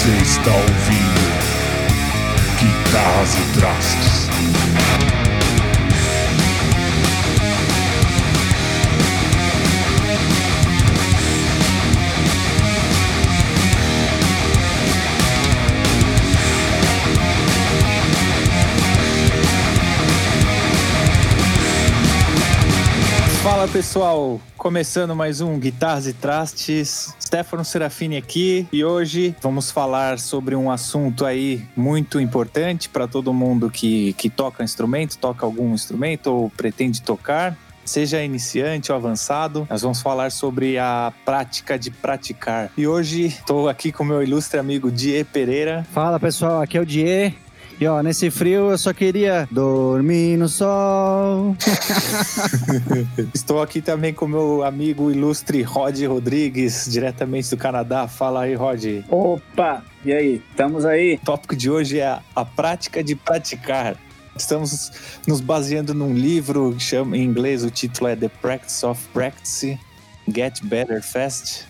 Você está ouvindo Guitarras e Trastes. Fala pessoal, começando mais um Guitarras e Trastes. Stefano Serafini aqui e hoje vamos falar sobre um assunto aí muito importante para todo mundo que, que toca instrumento, toca algum instrumento ou pretende tocar. Seja iniciante ou avançado, nós vamos falar sobre a prática de praticar. E hoje estou aqui com meu ilustre amigo Die Pereira. Fala pessoal, aqui é o Die. E ó, nesse frio eu só queria dormir no sol. Estou aqui também com meu amigo ilustre Rod Rodrigues, diretamente do Canadá. Fala aí, Rod. Opa! E aí, estamos aí? O tópico de hoje é a, a prática de praticar. Estamos nos baseando num livro que chama em inglês, o título é The Practice of Practice, Get Better Fast.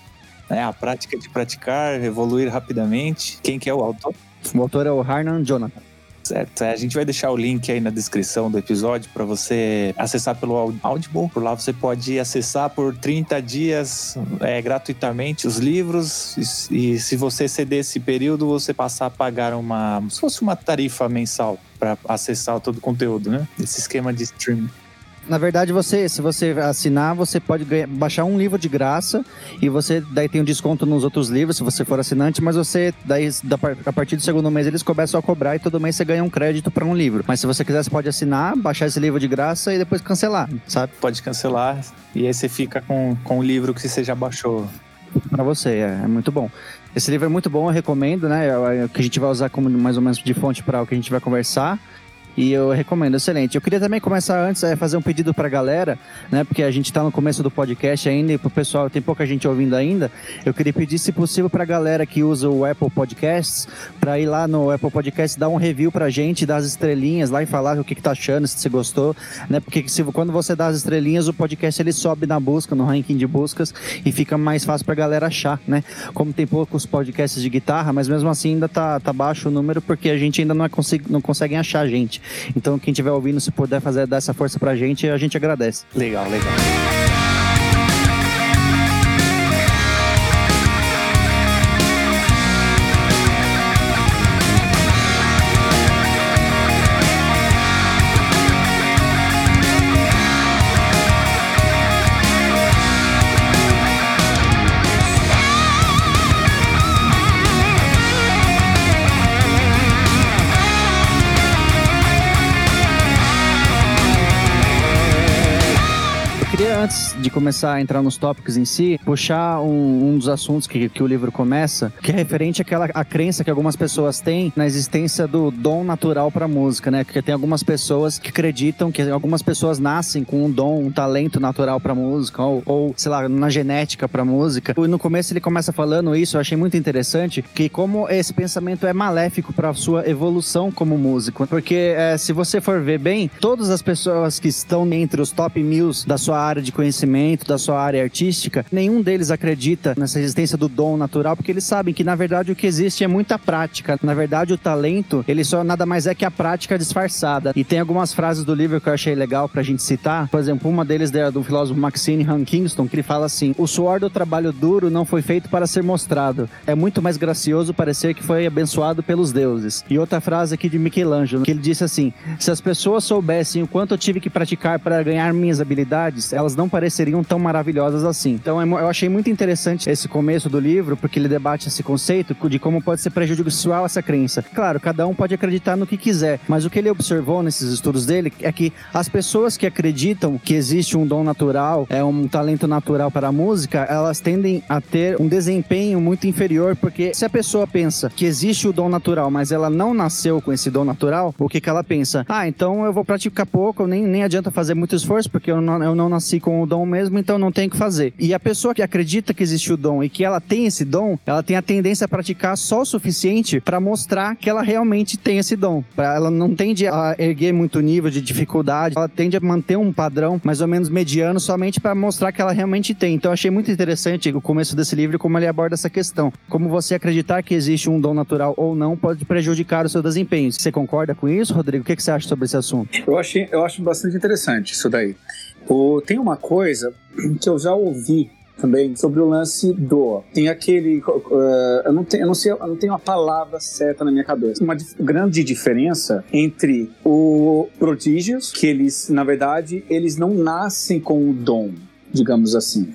É a prática de praticar, evoluir rapidamente. Quem que é o autor? O autor é o Harnan Jonathan. Certo. A gente vai deixar o link aí na descrição do episódio para você acessar pelo Audible. Por lá você pode acessar por 30 dias é, gratuitamente os livros. E, e se você ceder esse período, você passar a pagar uma. se fosse uma tarifa mensal para acessar todo o conteúdo, né? Esse esquema de streaming. Na verdade, você, se você assinar, você pode ganhar, baixar um livro de graça e você daí tem um desconto nos outros livros se você for assinante, mas você daí da, a partir do segundo mês eles começam a cobrar e todo mês você ganha um crédito para um livro. Mas se você quiser, você pode assinar, baixar esse livro de graça e depois cancelar, sabe? Pode cancelar e aí você fica com, com o livro que você já baixou. Para você, é, é muito bom. Esse livro é muito bom, eu recomendo, né? É que a gente vai usar como mais ou menos de fonte para o que a gente vai conversar. E eu recomendo, excelente. Eu queria também começar antes a fazer um pedido pra galera, né? Porque a gente tá no começo do podcast ainda e pro pessoal, tem pouca gente ouvindo ainda. Eu queria pedir, se possível, pra galera que usa o Apple Podcasts, pra ir lá no Apple Podcasts, dar um review pra gente, dar as estrelinhas lá e falar o que, que tá achando, se você gostou, né? Porque se, quando você dá as estrelinhas, o podcast ele sobe na busca, no ranking de buscas, e fica mais fácil pra galera achar, né? Como tem poucos podcasts de guitarra, mas mesmo assim ainda tá, tá baixo o número, porque a gente ainda não, é não consegue achar a gente. Então, quem estiver ouvindo, se puder fazer dar essa força pra gente, a gente agradece. Legal, legal. De começar a entrar nos tópicos em si, puxar um, um dos assuntos que, que, o livro começa, que é referente àquela a crença que algumas pessoas têm na existência do dom natural para música, né? Porque tem algumas pessoas que acreditam que algumas pessoas nascem com um dom, um talento natural para música, ou, ou, sei lá, na genética para música. E no começo ele começa falando isso, eu achei muito interessante, que como esse pensamento é maléfico para sua evolução como músico. Porque é, se você for ver bem, todas as pessoas que estão entre os top mil da sua área de conhecimento, da sua área artística, nenhum deles acredita nessa existência do dom natural, porque eles sabem que na verdade o que existe é muita prática. Na verdade, o talento, ele só nada mais é que a prática disfarçada. E tem algumas frases do livro que eu achei legal pra gente citar. Por exemplo, uma deles é do filósofo Maxine Han Kingston, que ele fala assim: "O suor do trabalho duro não foi feito para ser mostrado. É muito mais gracioso parecer que foi abençoado pelos deuses." E outra frase aqui de Michelangelo, que ele disse assim: "Se as pessoas soubessem o quanto eu tive que praticar para ganhar minhas habilidades, elas não pareceriam tão maravilhosas assim. Então eu achei muito interessante esse começo do livro, porque ele debate esse conceito de como pode ser prejudicial essa crença. Claro, cada um pode acreditar no que quiser, mas o que ele observou nesses estudos dele é que as pessoas que acreditam que existe um dom natural, é um talento natural para a música, elas tendem a ter um desempenho muito inferior, porque se a pessoa pensa que existe o dom natural, mas ela não nasceu com esse dom natural, o que, que ela pensa? Ah, então eu vou praticar pouco, nem, nem adianta fazer muito esforço, porque eu não, eu não nasci com o dom mesmo, então não tem o que fazer. E a pessoa que acredita que existe o dom e que ela tem esse dom, ela tem a tendência a praticar só o suficiente para mostrar que ela realmente tem esse dom. Ela não tende a erguer muito nível de dificuldade, ela tende a manter um padrão mais ou menos mediano somente para mostrar que ela realmente tem. Então achei muito interessante o começo desse livro como ele aborda essa questão. Como você acreditar que existe um dom natural ou não pode prejudicar o seu desempenho. Você concorda com isso, Rodrigo? O que você acha sobre esse assunto? Eu, achei, eu acho bastante interessante isso daí. O, tem uma coisa que eu já ouvi também sobre o lance do. Tem aquele. eh, eu, não tenho, eu, não sei, eu não tenho a palavra certa na minha cabeça. Uma dif- grande diferença entre o prodígios, que eles, na verdade, eles não nascem com o dom, digamos assim.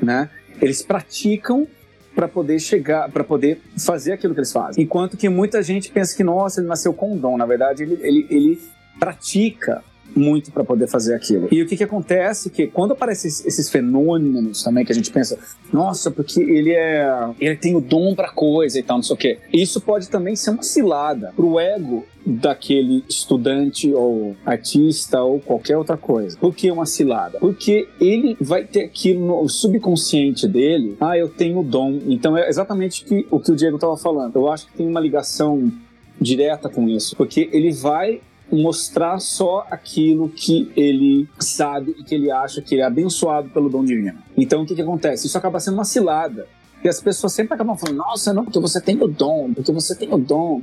Né? Eles praticam para poder chegar, para poder fazer aquilo que eles fazem. Enquanto que muita gente pensa que, nossa, ele nasceu com um dom. Na verdade, ele, ele, ele pratica muito para poder fazer aquilo. E o que que acontece que quando aparecem esses, fenômenos também que a gente pensa, nossa, porque ele é, ele tem o dom para coisa e tal, não sei o quê. Isso pode também ser uma cilada pro ego daquele estudante ou artista ou qualquer outra coisa. Por que uma cilada? Porque ele vai ter aquilo no subconsciente dele, ah, eu tenho o dom. Então é exatamente que- o que o Diego estava falando. Eu acho que tem uma ligação direta com isso, porque ele vai mostrar só aquilo que ele sabe e que ele acha que ele é abençoado pelo dom divino. Então o que, que acontece? Isso acaba sendo uma cilada. E as pessoas sempre acabam falando, nossa, não, porque você tem o dom, porque você tem o dom,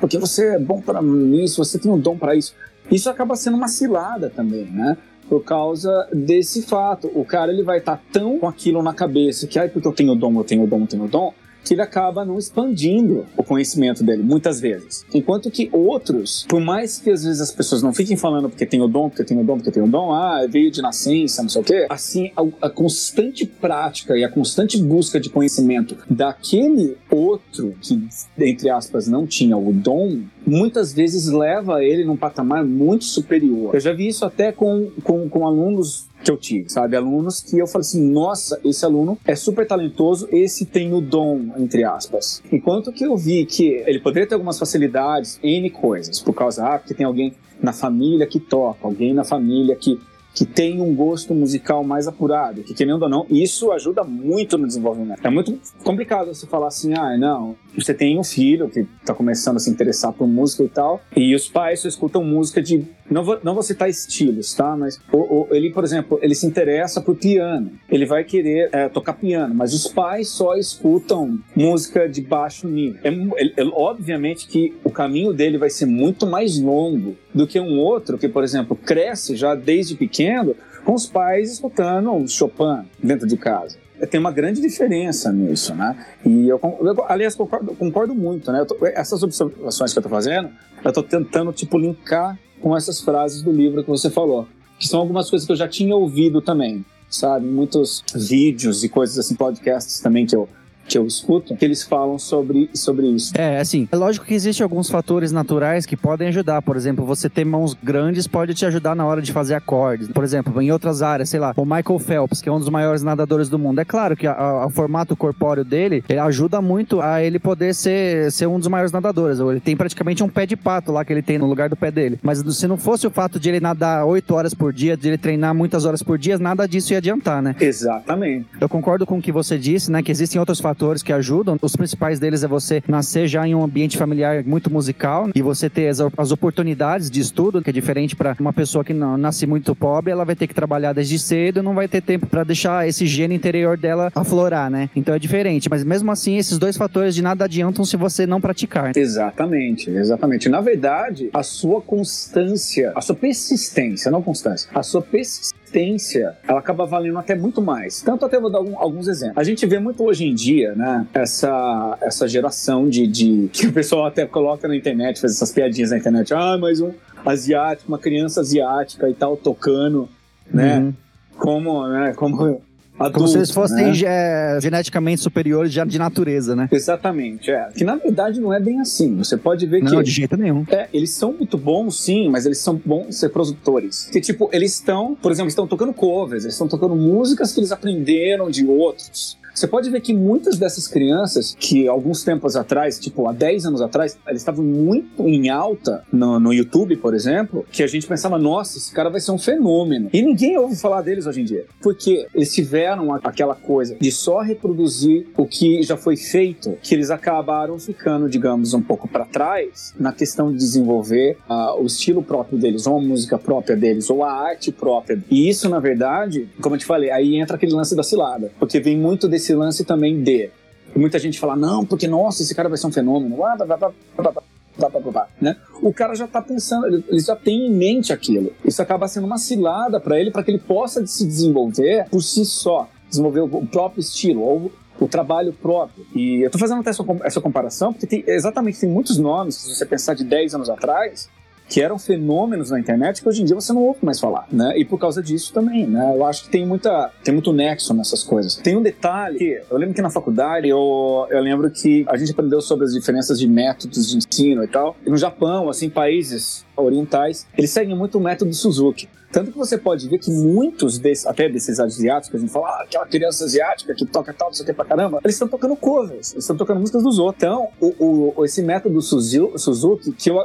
porque você, é bom para isso, você tem o dom para isso. Isso acaba sendo uma cilada também, né? Por causa desse fato. O cara ele vai estar tão com aquilo na cabeça que, ai, porque eu tenho dom, eu tenho dom, eu tenho dom, que ele acaba não expandindo o conhecimento dele, muitas vezes. Enquanto que outros, por mais que às vezes as pessoas não fiquem falando porque tem o dom, porque tem o dom, porque tem o dom, ah, veio de nascença, não sei o quê, assim, a, a constante prática e a constante busca de conhecimento daquele outro que, entre aspas, não tinha o dom, muitas vezes leva ele num patamar muito superior. Eu já vi isso até com, com, com alunos que eu tive, sabe? Alunos que eu falei assim, nossa, esse aluno é super talentoso, esse tem o dom, entre aspas. Enquanto que eu vi que ele poderia ter algumas facilidades, N coisas, por causa, ah, porque tem alguém na família que toca, alguém na família que que tem um gosto musical mais apurado, que querendo ou não, isso ajuda muito no desenvolvimento. É muito complicado você falar assim, ah, não, você tem um filho que tá começando a se interessar por música e tal, e os pais só escutam música de, não vou, não vou citar estilos, tá, mas o, o- ele, por exemplo, ele se interessa por piano, ele vai querer é, tocar piano, mas os pais só escutam música de baixo nível. É, ele- obviamente que o caminho dele vai ser muito mais longo do que um outro que, por exemplo, cresce já desde pequeno com os pais escutando Chopin dentro de casa. Tem uma grande diferença nisso, né? E eu, eu aliás, concordo, concordo muito, né? Tô- essas observações que eu tô fazendo, eu tô tentando, tipo, linkar com essas frases do livro que você falou, que são algumas coisas que eu já tinha ouvido também, sabe? Muitos vídeos e coisas assim, podcasts também que eu, que eu escuto, que eles falam sobre, sobre isso. É, assim, é lógico que existem alguns fatores naturais que podem ajudar. Por exemplo, você ter mãos grandes pode te ajudar na hora de fazer acordes. Por exemplo, em outras áreas, sei lá, o Michael Phelps, que é um dos maiores nadadores do mundo. É claro que a- a- o formato corpóreo dele ele ajuda muito a ele poder ser, ser um dos maiores nadadores. Ele tem praticamente um pé de pato lá que ele tem no lugar do pé dele. Mas se não fosse o fato de ele nadar 8 horas por dia, de ele treinar muitas horas por dia, nada disso ia adiantar, né? Exatamente. Eu concordo com o que você disse, né? Que existem outros fatores que ajudam. Os principais deles é você nascer já em um ambiente familiar muito musical e você ter as, as oportunidades de estudo, que é diferente para uma pessoa que não nasce muito pobre, ela vai ter que trabalhar desde cedo e não vai ter tempo para deixar esse gênio interior dela aflorar, né? Então é diferente. Mas mesmo assim, esses dois fatores de nada adiantam se você não praticar. Exatamente, exatamente. Na verdade, a sua constância, a sua persistência, não constância, a sua persistência, ela acaba valendo até muito mais. Tanto até vou dar algum- alguns exemplos. A gente vê muito hoje em dia, né, essa, essa geração de, de- que o pessoal até coloca na internet, faz essas piadinhas na internet. Ah, mais um asiático, uma criança asiática e tal, tocando, né, Uhum. como, né, como adulto, Como se eles fossem né? é, geneticamente superiores já de natureza, né? Exatamente, é. Que na verdade não é bem assim. Você pode ver que Não, de jeito nenhum. É, eles são muito bons, sim, mas eles são bons ser produtores. Que, tipo, eles estão, por exemplo, estão tocando covers, eles estão tocando músicas que eles aprenderam de outros. Você pode ver que muitas dessas crianças, que alguns tempos atrás, tipo há 10 anos atrás, eles estavam muito em alta no, no YouTube, por exemplo, que a gente pensava, nossa, esse cara vai ser um fenômeno. E ninguém ouve falar deles hoje em dia. Porque eles tiveram aquela coisa de só reproduzir o que já foi feito, que eles acabaram ficando, digamos, um pouco para trás na questão de desenvolver uh, o estilo próprio deles, ou a música própria deles, ou a arte própria. E isso, na verdade, como eu te falei, aí entra aquele lance da cilada. Porque vem muito desse lance também de. Muita gente fala, não, porque nossa, esse cara vai ser um fenômeno. Blá, blá, blá, blá, blá, blá, blá, né? O cara já tá pensando, ele já tem em mente aquilo. Isso acaba sendo uma cilada para ele, para que ele possa se desenvolver por si só, desenvolver o próprio estilo, ou o trabalho próprio. E eu tô fazendo até essa comparação, porque tem, exatamente tem muitos nomes, se você pensar de 10 anos atrás, que eram fenômenos na internet que hoje em dia você não ouve mais falar, né? E por causa disso também, né? Eu acho que tem muita, tem muito nexo nessas coisas. Tem um detalhe que eu lembro que na faculdade eu, eu lembro que a gente aprendeu sobre as diferenças de métodos de ensino e tal. E no Japão, assim, países orientais, eles seguem muito o método Suzuki. Tanto que você pode ver que muitos desses, até desses asiáticos, a gente fala, ah, aquela criança asiática que toca tal, não sei o que pra caramba, eles estão tocando covers, eles estão tocando músicas dos outros. Então, o, o, esse método Suzuki, que eu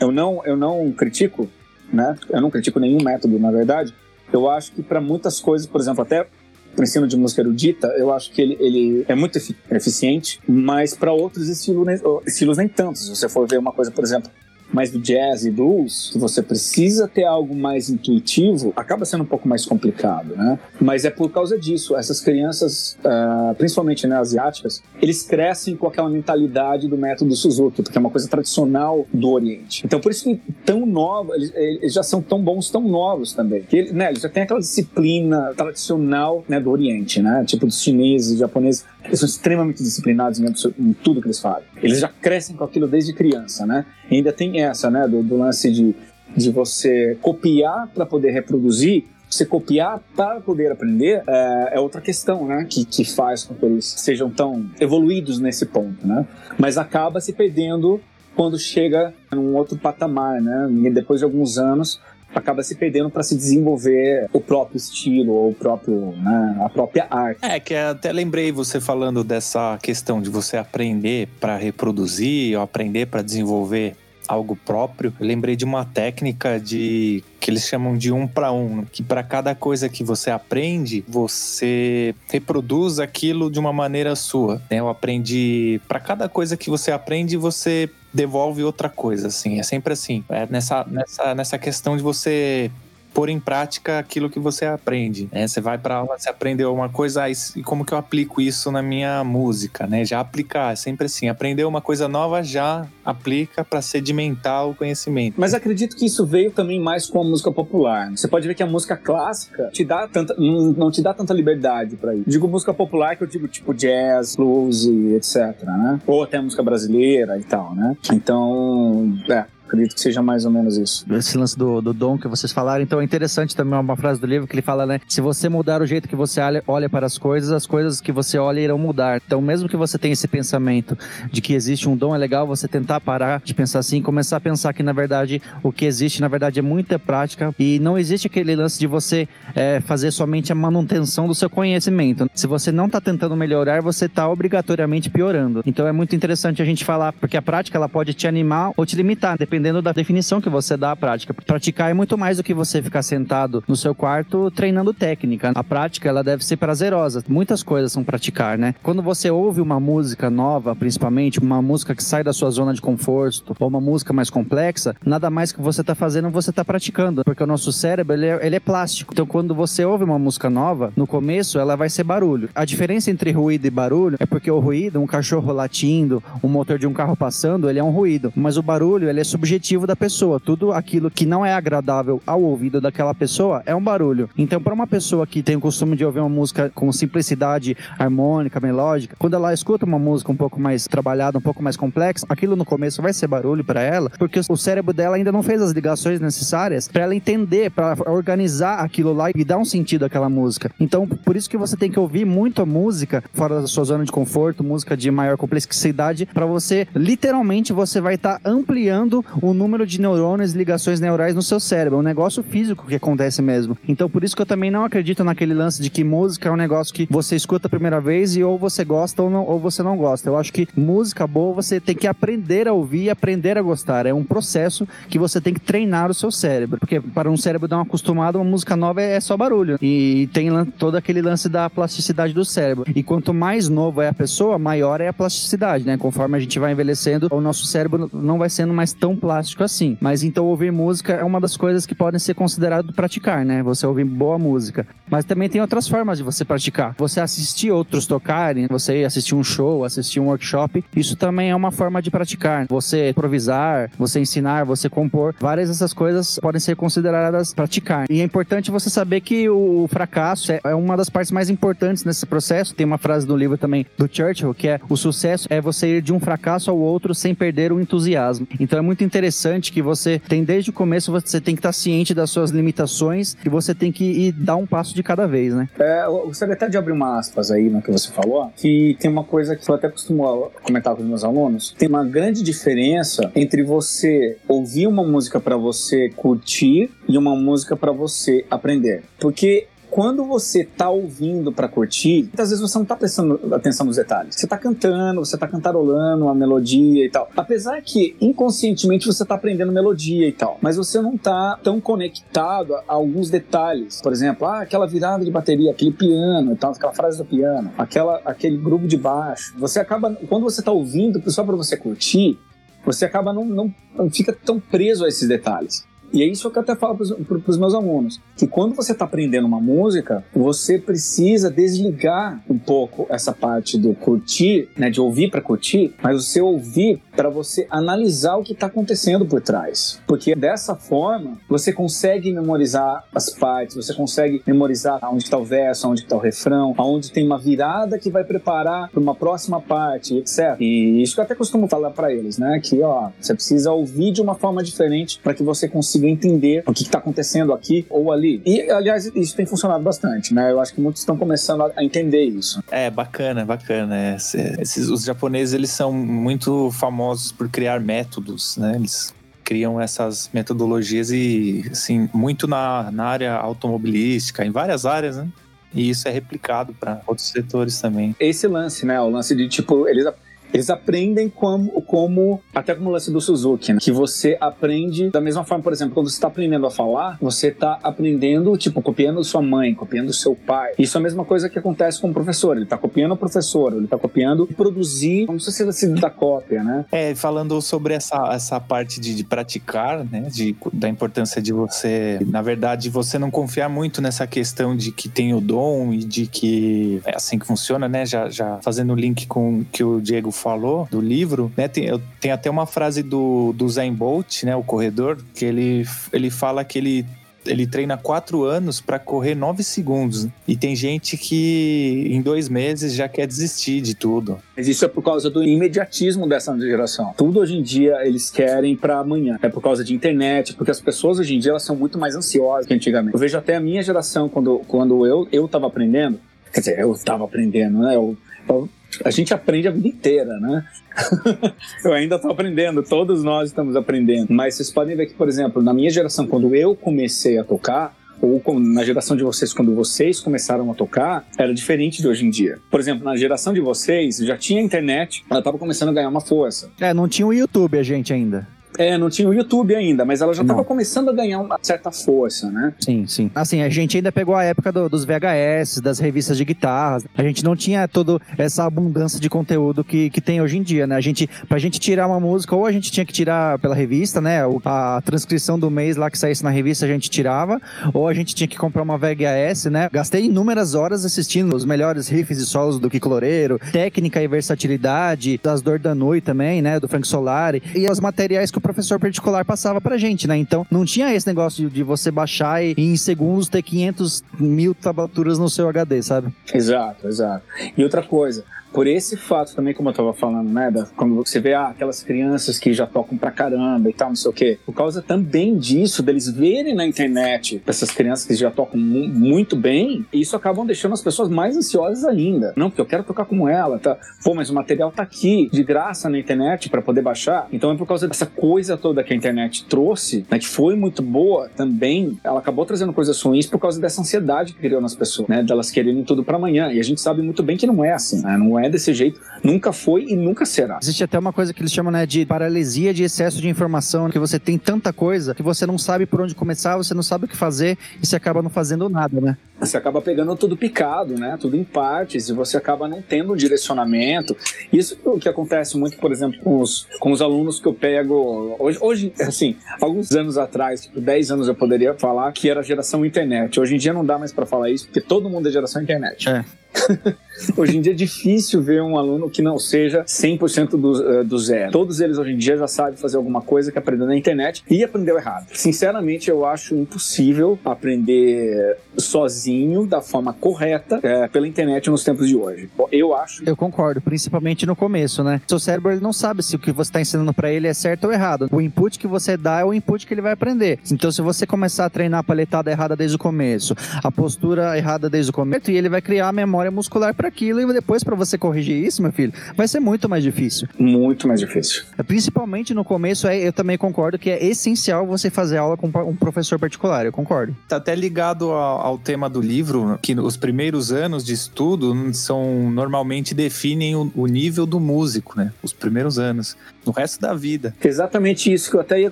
eu não, eu não critico, né? Eu não critico nenhum método, na verdade. Eu acho que para muitas coisas, por exemplo, até para ensino de música erudita, eu acho que ele, ele é muito eficiente, mas para outros estilos, estilos nem tanto. Se você for ver uma coisa, por exemplo, mais do jazz e blues, que você precisa ter algo mais intuitivo, acaba sendo um pouco mais complicado, né? Mas é por causa disso. Essas crianças, uh, principalmente né, asiáticas, eles crescem com aquela mentalidade do método Suzuki, porque é uma coisa tradicional do Oriente. Então, por isso que tão novos, eles, eles, já são tão bons, tão novos também. Que ele, né, eles já têm aquela disciplina tradicional né, do Oriente, né? Tipo dos chineses, japoneses. Eles são extremamente disciplinados em, tudo que eles fazem. Eles já crescem com aquilo desde criança, né? E ainda tem essa, né, do, do lance de, de você copiar para poder reproduzir, você copiar para poder aprender é, é, outra questão, né? Que, que faz com que eles sejam tão evoluídos nesse ponto, né? Mas acaba se perdendo quando chega num outro patamar, né? E depois de alguns anos acaba se perdendo para se desenvolver o próprio estilo ou o próprio, né, a própria arte. É que até lembrei você falando dessa questão de você aprender para reproduzir ou aprender para desenvolver algo próprio. Eu lembrei de uma técnica de que eles chamam de um para um, que para cada coisa que você aprende, você reproduz aquilo de uma maneira sua. Né? Eu aprendi para cada coisa que você aprende, você devolve outra coisa, assim. É sempre assim. É nessa, nessa, nessa questão de você pôr em prática aquilo que você aprende. Né? Você vai para aula, você aprendeu uma coisa, e como que eu aplico isso na minha música, né? Já aplicar, é sempre assim. Aprendeu uma coisa nova, já aplica para sedimentar o conhecimento. Mas acredito que isso veio também mais com a música popular. Você pode ver que a música clássica te dá tanta, não te dá tanta liberdade para ir. Digo música popular que eu digo tipo jazz, blues etc, né? Ou até música brasileira e tal, né? Então, é, Acredito que seja mais ou menos isso. Esse lance do, do dom que vocês falaram, então é interessante também uma frase do livro que ele fala, né? Se você mudar o jeito que você olha, para as coisas, as coisas que você olha irão mudar. Então, mesmo que você tenha esse pensamento de que existe um dom, é legal você tentar parar de pensar assim e começar a pensar que, na verdade, o que existe, na verdade, é muita prática e não existe aquele lance de você é, fazer somente a manutenção do seu conhecimento. Se você não está tentando melhorar, você está obrigatoriamente piorando. Então, é muito interessante a gente falar, porque a prática ela pode te animar ou te limitar, dependendo dependendo da definição que você dá à prática. Praticar é muito mais do que você ficar sentado no seu quarto treinando técnica. A prática, ela deve ser prazerosa. Muitas coisas são praticar, né? Quando você ouve uma música nova, principalmente, uma música que sai da sua zona de conforto, ou uma música mais complexa, nada mais que você está fazendo, você está praticando. Porque o nosso cérebro, ele é, ele é plástico. Então, quando você ouve uma música nova, no começo, ela vai ser barulho. A diferença entre ruído e barulho é porque o ruído, um cachorro latindo, um motor de um carro passando, ele é um ruído. Mas o barulho, ele é subjetivo subjetivo da pessoa. Tudo aquilo que não é agradável ao ouvido daquela pessoa é um barulho. Então, para uma pessoa que tem o costume de ouvir uma música com simplicidade harmônica, melódica, quando ela escuta uma música um pouco mais trabalhada, um pouco mais complexa, aquilo no começo vai ser barulho para ela, porque o cérebro dela ainda não fez as ligações necessárias para ela entender, para organizar aquilo lá e dar um sentido àquela música. Então, por isso que você tem que ouvir muito a música fora da sua zona de conforto, música de maior complexidade, para você literalmente você vai estar tá ampliando o número de neurônios e ligações neurais no seu cérebro. É um negócio físico que acontece mesmo. Então, por isso que eu também não acredito naquele lance de que música é um negócio que você escuta a primeira vez e ou você gosta ou, não, ou você não gosta. Eu acho que música boa você tem que aprender a ouvir e aprender a gostar. É um processo que você tem que treinar o seu cérebro. Porque para um cérebro dar uma acostumado, uma música nova é só barulho. E tem todo aquele lance da plasticidade do cérebro. E quanto mais novo é a pessoa, maior é a plasticidade, né? Conforme a gente vai envelhecendo, o nosso cérebro não vai sendo mais tão plástico assim. Mas então ouvir música é uma das coisas que podem ser considerado praticar, né? Você ouvir boa música. Mas também tem outras formas de você praticar. Você assistir outros tocarem, você assistir um show, assistir um workshop, isso também é uma forma de praticar. Você improvisar, você ensinar, você compor, várias dessas coisas podem ser consideradas praticar. E é importante você saber que o fracasso é, é uma das partes mais importantes nesse processo. Tem uma frase do livro também do Churchill que é o sucesso é você ir de um fracasso ao outro sem perder o entusiasmo. Então é muito interessante que você tem desde o começo você tem que estar ciente das suas limitações e você tem que ir dar um passo de cada vez, né? É, eu gostaria até de abrir uma aspas aí no que você falou, que tem uma coisa que eu até costumo comentar com os meus alunos. Tem uma grande diferença entre você ouvir uma música para você curtir e uma música para você aprender. Porque quando você tá ouvindo para curtir, muitas vezes você não tá prestando atenção nos detalhes. Você tá cantando, você tá cantarolando a melodia e tal. Apesar que inconscientemente você tá aprendendo melodia e tal, mas você não tá tão conectado a alguns detalhes. Por exemplo, ah, aquela virada de bateria, aquele piano e tal, aquela frase do piano, aquela, aquele grupo de baixo. Você acaba, quando você tá ouvindo só para você curtir, você acaba não, não, não fica tão preso a esses detalhes. E é isso que eu até falo para os meus alunos, que quando você está aprendendo uma música, você precisa desligar um pouco essa parte do curtir, né, de ouvir para curtir, mas você ouvir para você analisar o que está acontecendo por trás. Porque dessa forma, você consegue memorizar as partes, você consegue memorizar onde está o verso, onde está o refrão, aonde tem uma virada que vai preparar para uma próxima parte, etc. E isso que eu até costumo falar para eles, né, que ó, você precisa ouvir de uma forma diferente para que você consiga entender o que está acontecendo aqui ou ali. E, aliás, isso tem funcionado bastante, né? Eu acho que muitos estão começando a entender isso. É, bacana, bacana. Esses, os japoneses, eles são muito famosos por criar métodos, né? Eles criam essas metodologias e, assim, muito na, na área automobilística, em várias áreas, né? E isso é replicado para outros setores também. Esse lance, né? O lance de tipo, eles eles aprendem como, como até como o lance do Suzuki, né? que você aprende da mesma forma, por exemplo, quando você está aprendendo a falar, você está aprendendo, tipo, copiando sua mãe, copiando seu pai. Isso é a mesma coisa que acontece com o professor. Ele está copiando o professor, ele está copiando e produzir como se fosse da cópia, né? É, falando sobre essa, essa parte de, de praticar, né? De, da importância de você, na verdade, você não confiar muito nessa questão de que tem o dom e de que é assim que funciona, né? Já, já fazendo o link com que o Diego falou do livro, né? Tem, tem até uma frase do, do Zen Bolt, né? O corredor, que ele, ele fala que ele ele treina quatro anos para correr nove segundos. E tem gente que em dois meses já quer desistir de tudo. Mas isso é por causa do imediatismo dessa geração. Tudo hoje em dia eles querem para amanhã. É por causa de internet, porque as pessoas hoje em dia elas são muito mais ansiosas que antigamente. Eu vejo até a minha geração, quando, quando eu, eu tava aprendendo, quer dizer, eu tava aprendendo, né? Eu, eu a gente aprende a vida inteira, né? eu ainda estou aprendendo, todos nós estamos aprendendo. Mas vocês podem ver que, por exemplo, na minha geração, quando eu comecei a tocar, ou na geração de vocês, quando vocês começaram a tocar, era diferente de hoje em dia. Por exemplo, na geração de vocês, já tinha internet, ela estava começando a ganhar uma força. É, não tinha o YouTube a gente ainda. É, não tinha o YouTube ainda, mas ela já estava começando a ganhar uma certa força, né? Sim, sim. Assim, a gente ainda pegou a época do, dos VHS, das revistas de guitarras. A gente não tinha toda essa abundância de conteúdo que, que tem hoje em dia, né? A gente, pra gente tirar uma música, ou a gente tinha que tirar pela revista, né? A transcrição do mês lá que saísse na revista a gente tirava, ou a gente tinha que comprar uma VHS, né? Gastei inúmeras horas assistindo os melhores riffs e solos do Kiko Loureiro, técnica e versatilidade, das Dor da Noite também, né? Do Frank Solari, e os materiais que o professor particular passava pra gente, né? Então não tinha esse negócio de, você baixar e, em segundos ter 500 mil tablaturas no seu HD, sabe? Exato, exato. E outra coisa, por esse fato também, como eu tava falando, né? Da, quando você vê ah, aquelas crianças que já tocam pra caramba e tal, não sei o quê. Por causa também disso, deles verem na internet essas crianças que já tocam mu muito bem, isso acabam deixando as pessoas mais ansiosas ainda. Não, porque eu quero tocar como ela, tá? Pô, mas o material tá aqui, de graça na internet para poder baixar. Então é por causa dessa coisa toda que a internet trouxe, né? Que foi muito boa também, ela acabou trazendo coisas ruins por causa dessa ansiedade que criou nas pessoas, né? Delas quererem tudo para amanhã. E a gente sabe muito bem que não é assim, né? Não é desse jeito, nunca foi e nunca será. Existe até uma coisa que eles chamam né, de paralisia de excesso de informação, que você tem tanta coisa que você não sabe por onde começar, você não sabe o que fazer e você acaba não fazendo nada, né? Você acaba pegando tudo picado, né? Tudo em partes e você acaba não tendo um direcionamento. Isso é o que acontece muito, por exemplo, com os, com os alunos que eu pego hoje, hoje, assim, alguns anos atrás, tipo 10 anos eu poderia falar que era geração internet. Hoje em dia não dá mais para falar isso, porque todo mundo é geração internet. É. hoje em dia é difícil ver um aluno que não seja 100% do, uh, do zero. Todos eles hoje em dia já sabem fazer alguma coisa que aprendeu na internet e aprendeu errado. Sinceramente, eu acho impossível aprender sozinho, da forma correta, é, pela internet nos tempos de hoje. Eu acho. Eu concordo, principalmente no começo, né? Seu cérebro ele não sabe se o que você está ensinando para ele é certo ou errado. O input que você dá é o input que ele vai aprender. Então, se você começar a treinar a paletada errada desde o começo, a postura errada desde o começo, e ele vai criar a memória muscular para aquilo, e depois para você corrigir isso, meu filho, vai ser muito mais difícil. Muito mais difícil. Principalmente no começo, é, eu também concordo que é essencial você fazer aula com um professor particular, eu concordo. Tá até ligado ao, ao tema do livro, que os primeiros anos de estudo são normalmente definem o, o nível do músico, né? Os primeiros anos. No resto da vida. Exatamente isso que eu até ia,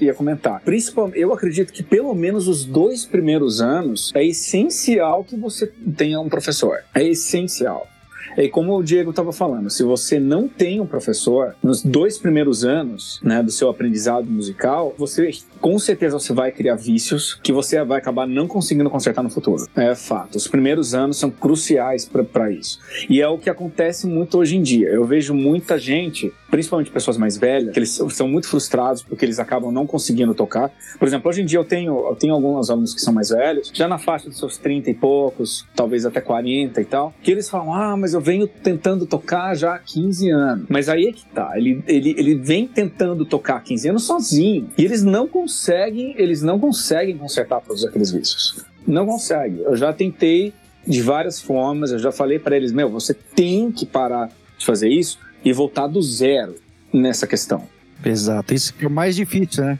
ia comentar. Principalmente, eu acredito que pelo menos os dois primeiros anos é essencial que você tenha um professor. É essencial. E como o Diego estava falando, se você não tem um professor nos dois primeiros anos né, do seu aprendizado musical, você com certeza você vai criar vícios que você vai acabar não conseguindo consertar no futuro. É fato. Os primeiros anos são cruciais para isso. E é o que acontece muito hoje em dia. Eu vejo muita gente, principalmente pessoas mais velhas, que eles são muito frustrados porque eles acabam não conseguindo tocar. Por exemplo, hoje em dia eu tenho, eu tenho alguns alunos que são mais velhos, já na faixa dos seus 30 e poucos, talvez até 40 e tal, que eles falam: Ah, mas eu venho tentando tocar já há 15 anos. Mas aí é que tá. Ele, ele, ele vem tentando tocar há 15 anos sozinho. E eles não conseguem eles não conseguem consertar todos aqueles vícios. Não conseguem. Eu já tentei de várias formas, eu já falei para eles, meu, você tem que parar de fazer isso e voltar do zero nessa questão. Exato, isso é o mais difícil, né?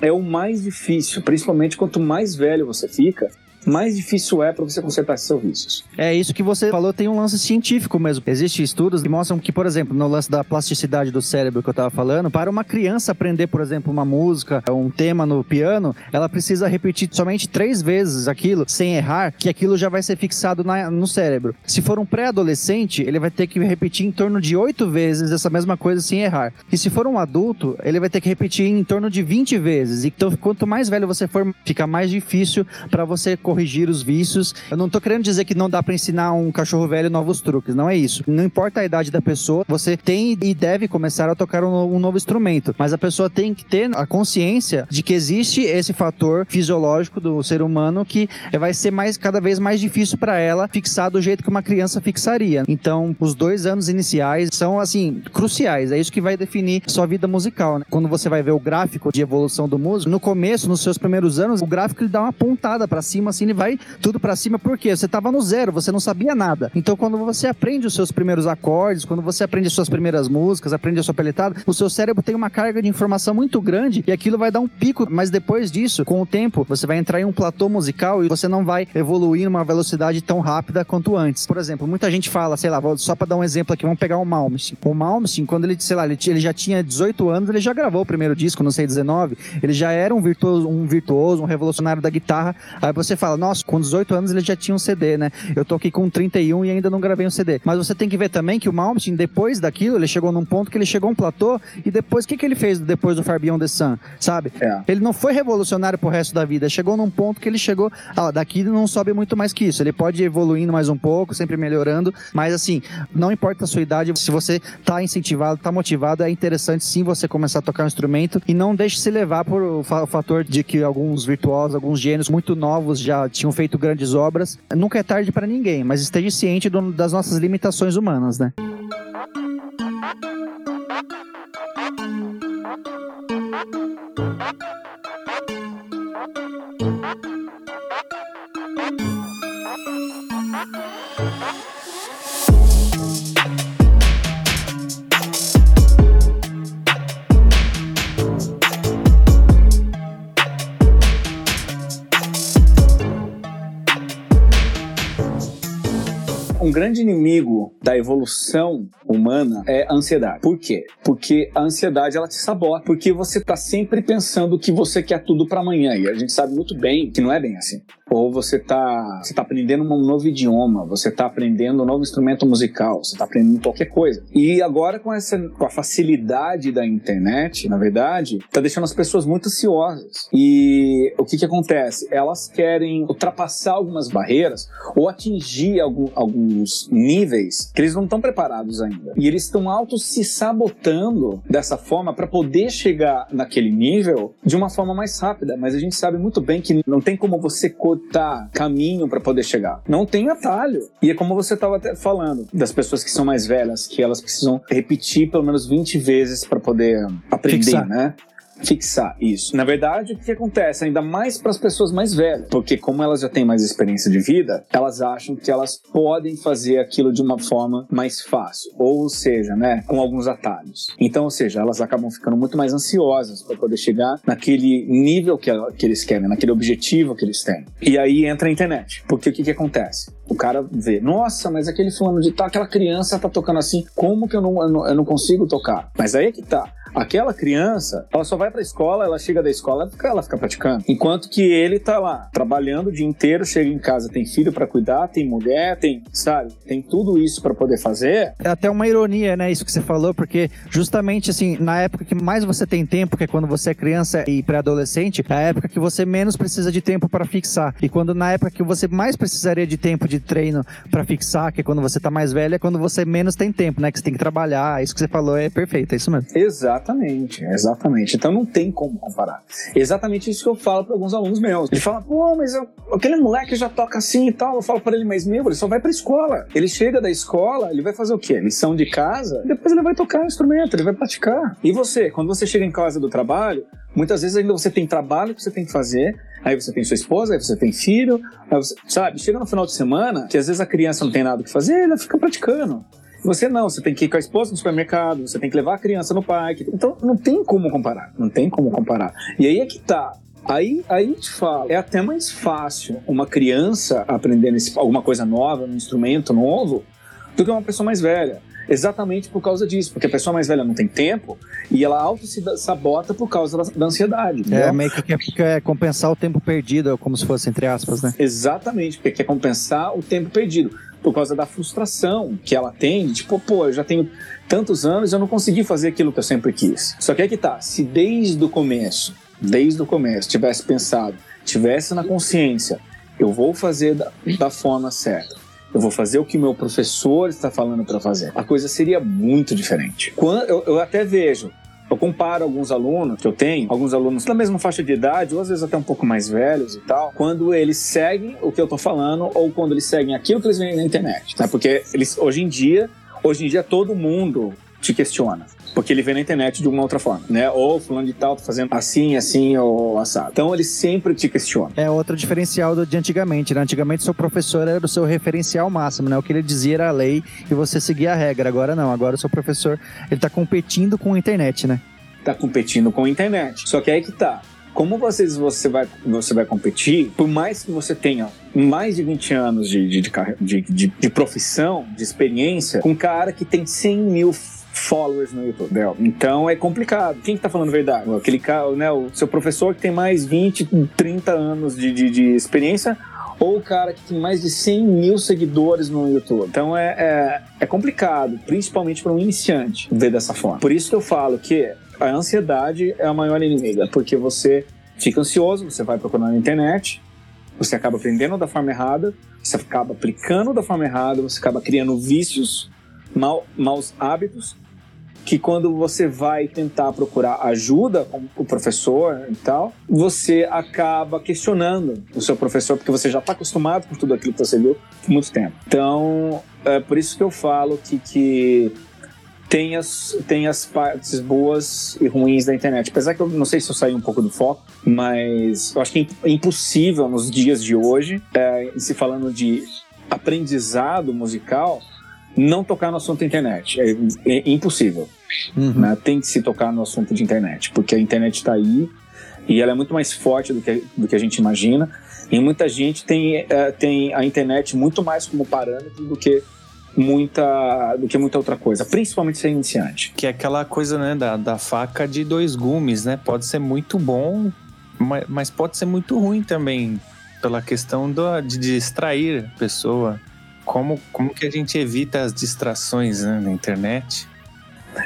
É o mais difícil, principalmente quanto mais velho você fica, mais difícil é para você consertar esses seus vícios. É isso que você falou, tem um lance científico mesmo. Existem estudos que mostram que, por exemplo, no lance da plasticidade do cérebro que eu estava falando, para uma criança aprender, por exemplo, uma música, um tema no piano, ela precisa repetir somente três vezes aquilo, sem errar, que aquilo já vai ser fixado na, no cérebro. Se for um pré-adolescente, ele vai ter que repetir em torno de oito vezes essa mesma coisa sem errar. E se for um adulto, ele vai ter que repetir em torno de 20 vezes. Então, quanto mais velho você for, fica mais difícil para você corrigir os vícios. Eu não tô querendo dizer que não dá para ensinar um cachorro velho novos truques, não é isso. Não importa a idade da pessoa, você tem e deve começar a tocar um, novo instrumento, mas a pessoa tem que ter a consciência de que existe esse fator fisiológico do ser humano que vai ser mais cada vez mais difícil para ela fixar do jeito que uma criança fixaria. Então, os dois anos iniciais são assim cruciais. É isso que vai definir sua vida musical. Né? Quando você vai ver o gráfico de evolução do músico, no começo, nos seus primeiros anos, o gráfico ele dá uma pontada para cima assim, ele vai tudo para cima, porque você tava no zero, você não sabia nada. Então, quando você aprende os seus primeiros acordes, quando você aprende as suas primeiras músicas, aprende a sua peletada, o seu cérebro tem uma carga de informação muito grande e aquilo vai dar um pico. Mas depois disso, com o tempo, você vai entrar em um platô musical e você não vai evoluir numa velocidade tão rápida quanto antes. Por exemplo, muita gente fala, sei lá, só para dar um exemplo aqui, vamos pegar o Malmsteen. O Malmsteen, quando ele, sei lá, ele, ele já tinha 18 anos, ele já gravou o primeiro disco, não sei, 19, ele já era um virtuoso, um virtuoso, um revolucionário da guitarra. Aí você fala, nossa, com 18 anos ele já tinha um CD, né? Eu tô aqui com 31 e ainda não gravei um CD. Mas você tem que ver também que o Malmsteen, depois daquilo, ele chegou num ponto que ele chegou a um platô e depois, o que, que ele fez depois do Far Beyond the Sun, sabe? É. Ele não foi revolucionário pro resto da vida, chegou num ponto que ele chegou, ah, daqui não sobe muito mais que isso. Ele pode ir evoluindo mais um pouco, sempre melhorando, mas assim, não importa a sua idade, se você tá incentivado, tá motivado, é interessante sim você começar a tocar um instrumento e não deixe se levar por o fator de que alguns virtuosos, alguns gênios muito novos já tinham feito grandes obras. Nunca é tarde para ninguém, mas esteja ciente do, das nossas limitações humanas, né? Thank Um grande inimigo da evolução humana é a ansiedade. Por quê? Porque a ansiedade ela te sabota, porque você tá sempre pensando que você quer tudo para amanhã e a gente sabe muito bem que não é bem assim. Ou você tá, você tá aprendendo um novo idioma, você tá aprendendo um novo instrumento musical, você tá aprendendo qualquer coisa. E agora com essa com a facilidade da internet, na verdade, tá deixando as pessoas muito ansiosas. E o que que acontece? Elas querem ultrapassar algumas barreiras ou atingir algum, alguns níveis que eles não estão preparados ainda. E eles estão auto se sabotando dessa forma para poder chegar naquele nível de uma forma mais rápida. Mas a gente sabe muito bem que não tem como você cortar caminho para poder chegar. Não tem atalho. E é como você estava até falando das pessoas que são mais velhas, que elas precisam repetir pelo menos 20 vezes para poder aprender, Fixar. né? Fixar isso. Na verdade, o que acontece? Ainda mais para as pessoas mais velhas, porque como elas já têm mais experiência de vida, elas acham que elas podem fazer aquilo de uma forma mais fácil, ou seja, né, com alguns atalhos. Então, ou seja, elas acabam ficando muito mais ansiosas para poder chegar naquele nível que, que eles querem, naquele objetivo que eles têm. E aí entra a internet, porque o que, que acontece? O cara vê, nossa, mas aquele fulano de tal, aquela criança tá tocando assim, como que eu não, eu não, eu não consigo tocar? Mas aí é que tá. Aquela criança, ela só vai pra escola, ela chega da escola, ela fica, ela fica praticando. Enquanto que ele tá lá, trabalhando o dia inteiro, chega em casa, tem filho pra cuidar, tem mulher, tem, sabe, tem tudo isso pra poder fazer. É até uma ironia, né, isso que você falou, porque justamente assim, na época que mais você tem tempo, que é quando você é criança e pré-adolescente, é a época que você menos precisa de tempo para fixar. E quando na época que você mais precisaria de tempo de treino para fixar, que é quando você tá mais velho, é quando você menos tem tempo, né, que você tem que trabalhar. Isso que você falou é perfeito, é isso mesmo. Exatamente, exatamente. Então não tem como comparar. Exatamente isso que eu falo para alguns alunos meus. Ele fala, pô, mas eu- aquele moleque já toca assim e tal. Eu falo para ele, mas meu, ele só vai pra escola. Ele chega da escola, ele vai fazer o quê? Lição de casa, depois ele vai tocar o instrumento, ele vai praticar. E você, quando você chega em casa do trabalho, muitas vezes ainda você tem trabalho que você tem que fazer, aí você tem sua esposa, aí você tem filho, você, sabe? Chega no final de semana, que às vezes a criança não tem nada que fazer, ela fica praticando. Você não, você tem que ir com a esposa no supermercado, você tem que levar a criança no parque. Então não tem como comparar, não tem como comparar. E aí é que tá. Aí, aí te falo, é até mais fácil uma criança aprender nesse- alguma coisa nova, um instrumento novo, do que uma pessoa mais velha. Exatamente por causa disso, porque a pessoa mais velha não tem tempo e ela auto se sabota por causa da, da ansiedade. É entendeu? meio que quer, quer compensar o tempo perdido, como se fosse entre aspas, né? Exatamente, porque quer compensar o tempo perdido. Por causa da frustração que ela tem, tipo, pô, eu já tenho tantos anos eu não consegui fazer aquilo que eu sempre quis. Só que é que tá, se desde o começo, desde o começo, tivesse pensado, tivesse na consciência, eu vou fazer da, da forma certa. Eu vou fazer o que meu professor está falando para fazer. A coisa seria muito diferente. Quando, eu, eu até vejo eu comparo alguns alunos que eu tenho, alguns alunos da mesma faixa de idade, ou às vezes até um pouco mais velhos e tal, quando eles seguem o que eu tô falando, ou quando eles seguem aquilo que eles veem na internet. Né? Porque eles, hoje em dia, hoje em dia todo mundo te questiona. Porque ele vê na internet de uma outra forma, né? Ou fulano de tal tá fazendo assim, assim, ou assado. Então eles sempre te questionam. É outro diferencial do, de antigamente, né? Antigamente seu professor era o seu referencial máximo, né? O que ele dizia era a lei e você seguia a regra. Agora não, agora o seu professor, ele tá competindo com a internet, né? tá competindo com a internet. Só que aí que tá. Como vocês, você, vai, você vai competir, por mais que você tenha mais de 20 anos de, de, de, de- de profissão, de experiência, com um cara que tem 100 mil followers no YouTube. Então é complicado. Quem que tá falando verdade? Aquele cara, né, o seu professor que tem mais 20, 30 anos de, de, de experiência ou o cara que tem mais de 100 mil seguidores no YouTube. Então é, é, é complicado, principalmente para um iniciante, ver dessa forma. Por isso que eu falo que a ansiedade é a maior inimiga, porque você fica ansioso, você vai procurar na internet, você acaba aprendendo da forma errada, você acaba aplicando da forma errada, você acaba criando vícios, mal, maus hábitos, que quando você vai tentar procurar ajuda com o professor e tal, você acaba questionando o seu professor, porque você já está acostumado com tudo aquilo que você viu por muito tempo. Então, é por isso que eu falo que, que tem, as, tem as partes boas e ruins da internet. Apesar que eu não sei se eu saí um pouco do foco, mas eu acho que é impossível nos dias de hoje, é, se falando de aprendizado musical não tocar no assunto internet. É, é impossível. Uhum. né? Tem que se tocar no assunto de internet, porque a internet está aí e ela é muito mais forte do que, do que a gente imagina. E muita gente tem, eh, tem a internet muito mais como parâmetro do que muita, do que muita outra coisa, principalmente ser iniciante. Que é aquela coisa, né, da, da faca de dois gumes, né? Pode ser muito bom, mas, mas pode ser muito ruim também, pela questão do, de distrair a pessoa. Como, como que a gente evita as distrações né, na internet?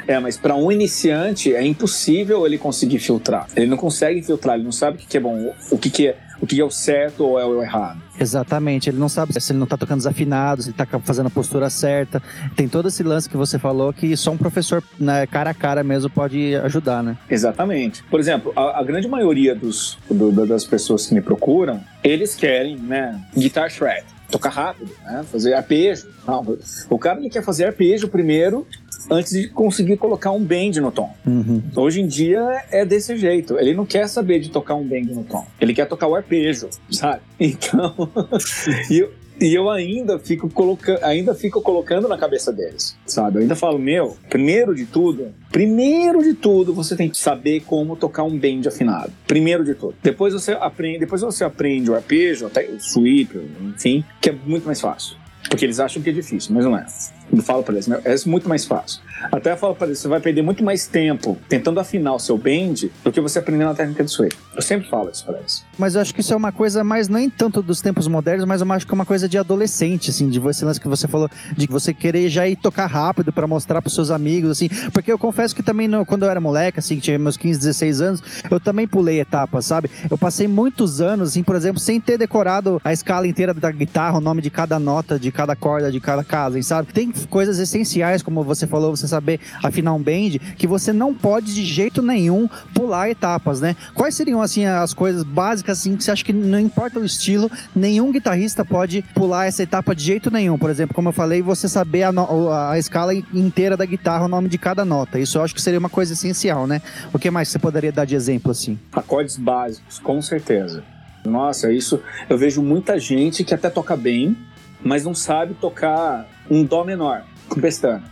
É, mas para um iniciante é impossível ele conseguir filtrar. Ele não consegue filtrar, ele não sabe o que, que é bom, o que, que é o que é o certo ou é o errado. Exatamente, ele não sabe se ele não tá tocando desafinado, se ele tá fazendo a postura certa. Tem todo esse lance que você falou que só um professor né, cara a cara mesmo pode ajudar, né? Exatamente. Por exemplo, a, a grande maioria dos, do- do- das pessoas que me procuram, eles querem, né, guitar shred, tocar rápido, né, fazer arpejo. Não, o cara ele quer fazer arpejo primeiro antes de conseguir colocar um bend no tom. Uhum. Hoje em dia é desse jeito. Ele não quer saber de tocar um bend no tom. Ele quer tocar o arpejo, sabe? Então, e eu, e eu ainda fico colocando, ainda fico colocando na cabeça deles, sabe? Eu ainda falo, meu, primeiro de tudo, primeiro de tudo, você tem que saber como tocar um bend afinado. Primeiro de tudo. Depois você aprende, depois você aprende o arpejo, até o sweep, enfim, que é muito mais fácil. Porque eles acham que é difícil, mas não é. Eu falo para eles, é muito mais fácil. Até eu falo para eles, você vai perder muito mais tempo tentando afinar o seu bend do que você aprendendo a técnica de sweep. Eu sempre falo isso para eles. Mas eu acho que isso é uma coisa mais, nem tanto dos tempos modernos, mas eu acho que é uma coisa de adolescente, assim, de você, lance que você falou, de você querer já ir tocar rápido pra mostrar pros seus amigos, assim. Porque eu confesso que também, no- quando eu era moleque, assim, tinha meus 15, 16 anos, eu também pulei etapas, sabe? Eu passei muitos anos, assim, por exemplo, sem ter decorado a escala inteira da guitarra, o nome de cada nota, de cada corda, de cada casa, sabe? Tem coisas essenciais, como você falou, você saber afinar um bend, que você não pode de jeito nenhum pular etapas, né? Quais seriam, assim, as coisas básicas, assim, que você acha que não importa o estilo, nenhum guitarrista pode pular essa etapa de jeito nenhum? Por exemplo, como eu falei, você saber a, a escala inteira da guitarra, o nome de cada nota. Isso eu acho que seria uma coisa essencial, né? O que mais você poderia dar de exemplo, assim? Acordes básicos, com certeza. Nossa, isso eu vejo muita gente que até toca bem, mas não sabe tocar um dó menor com pestana.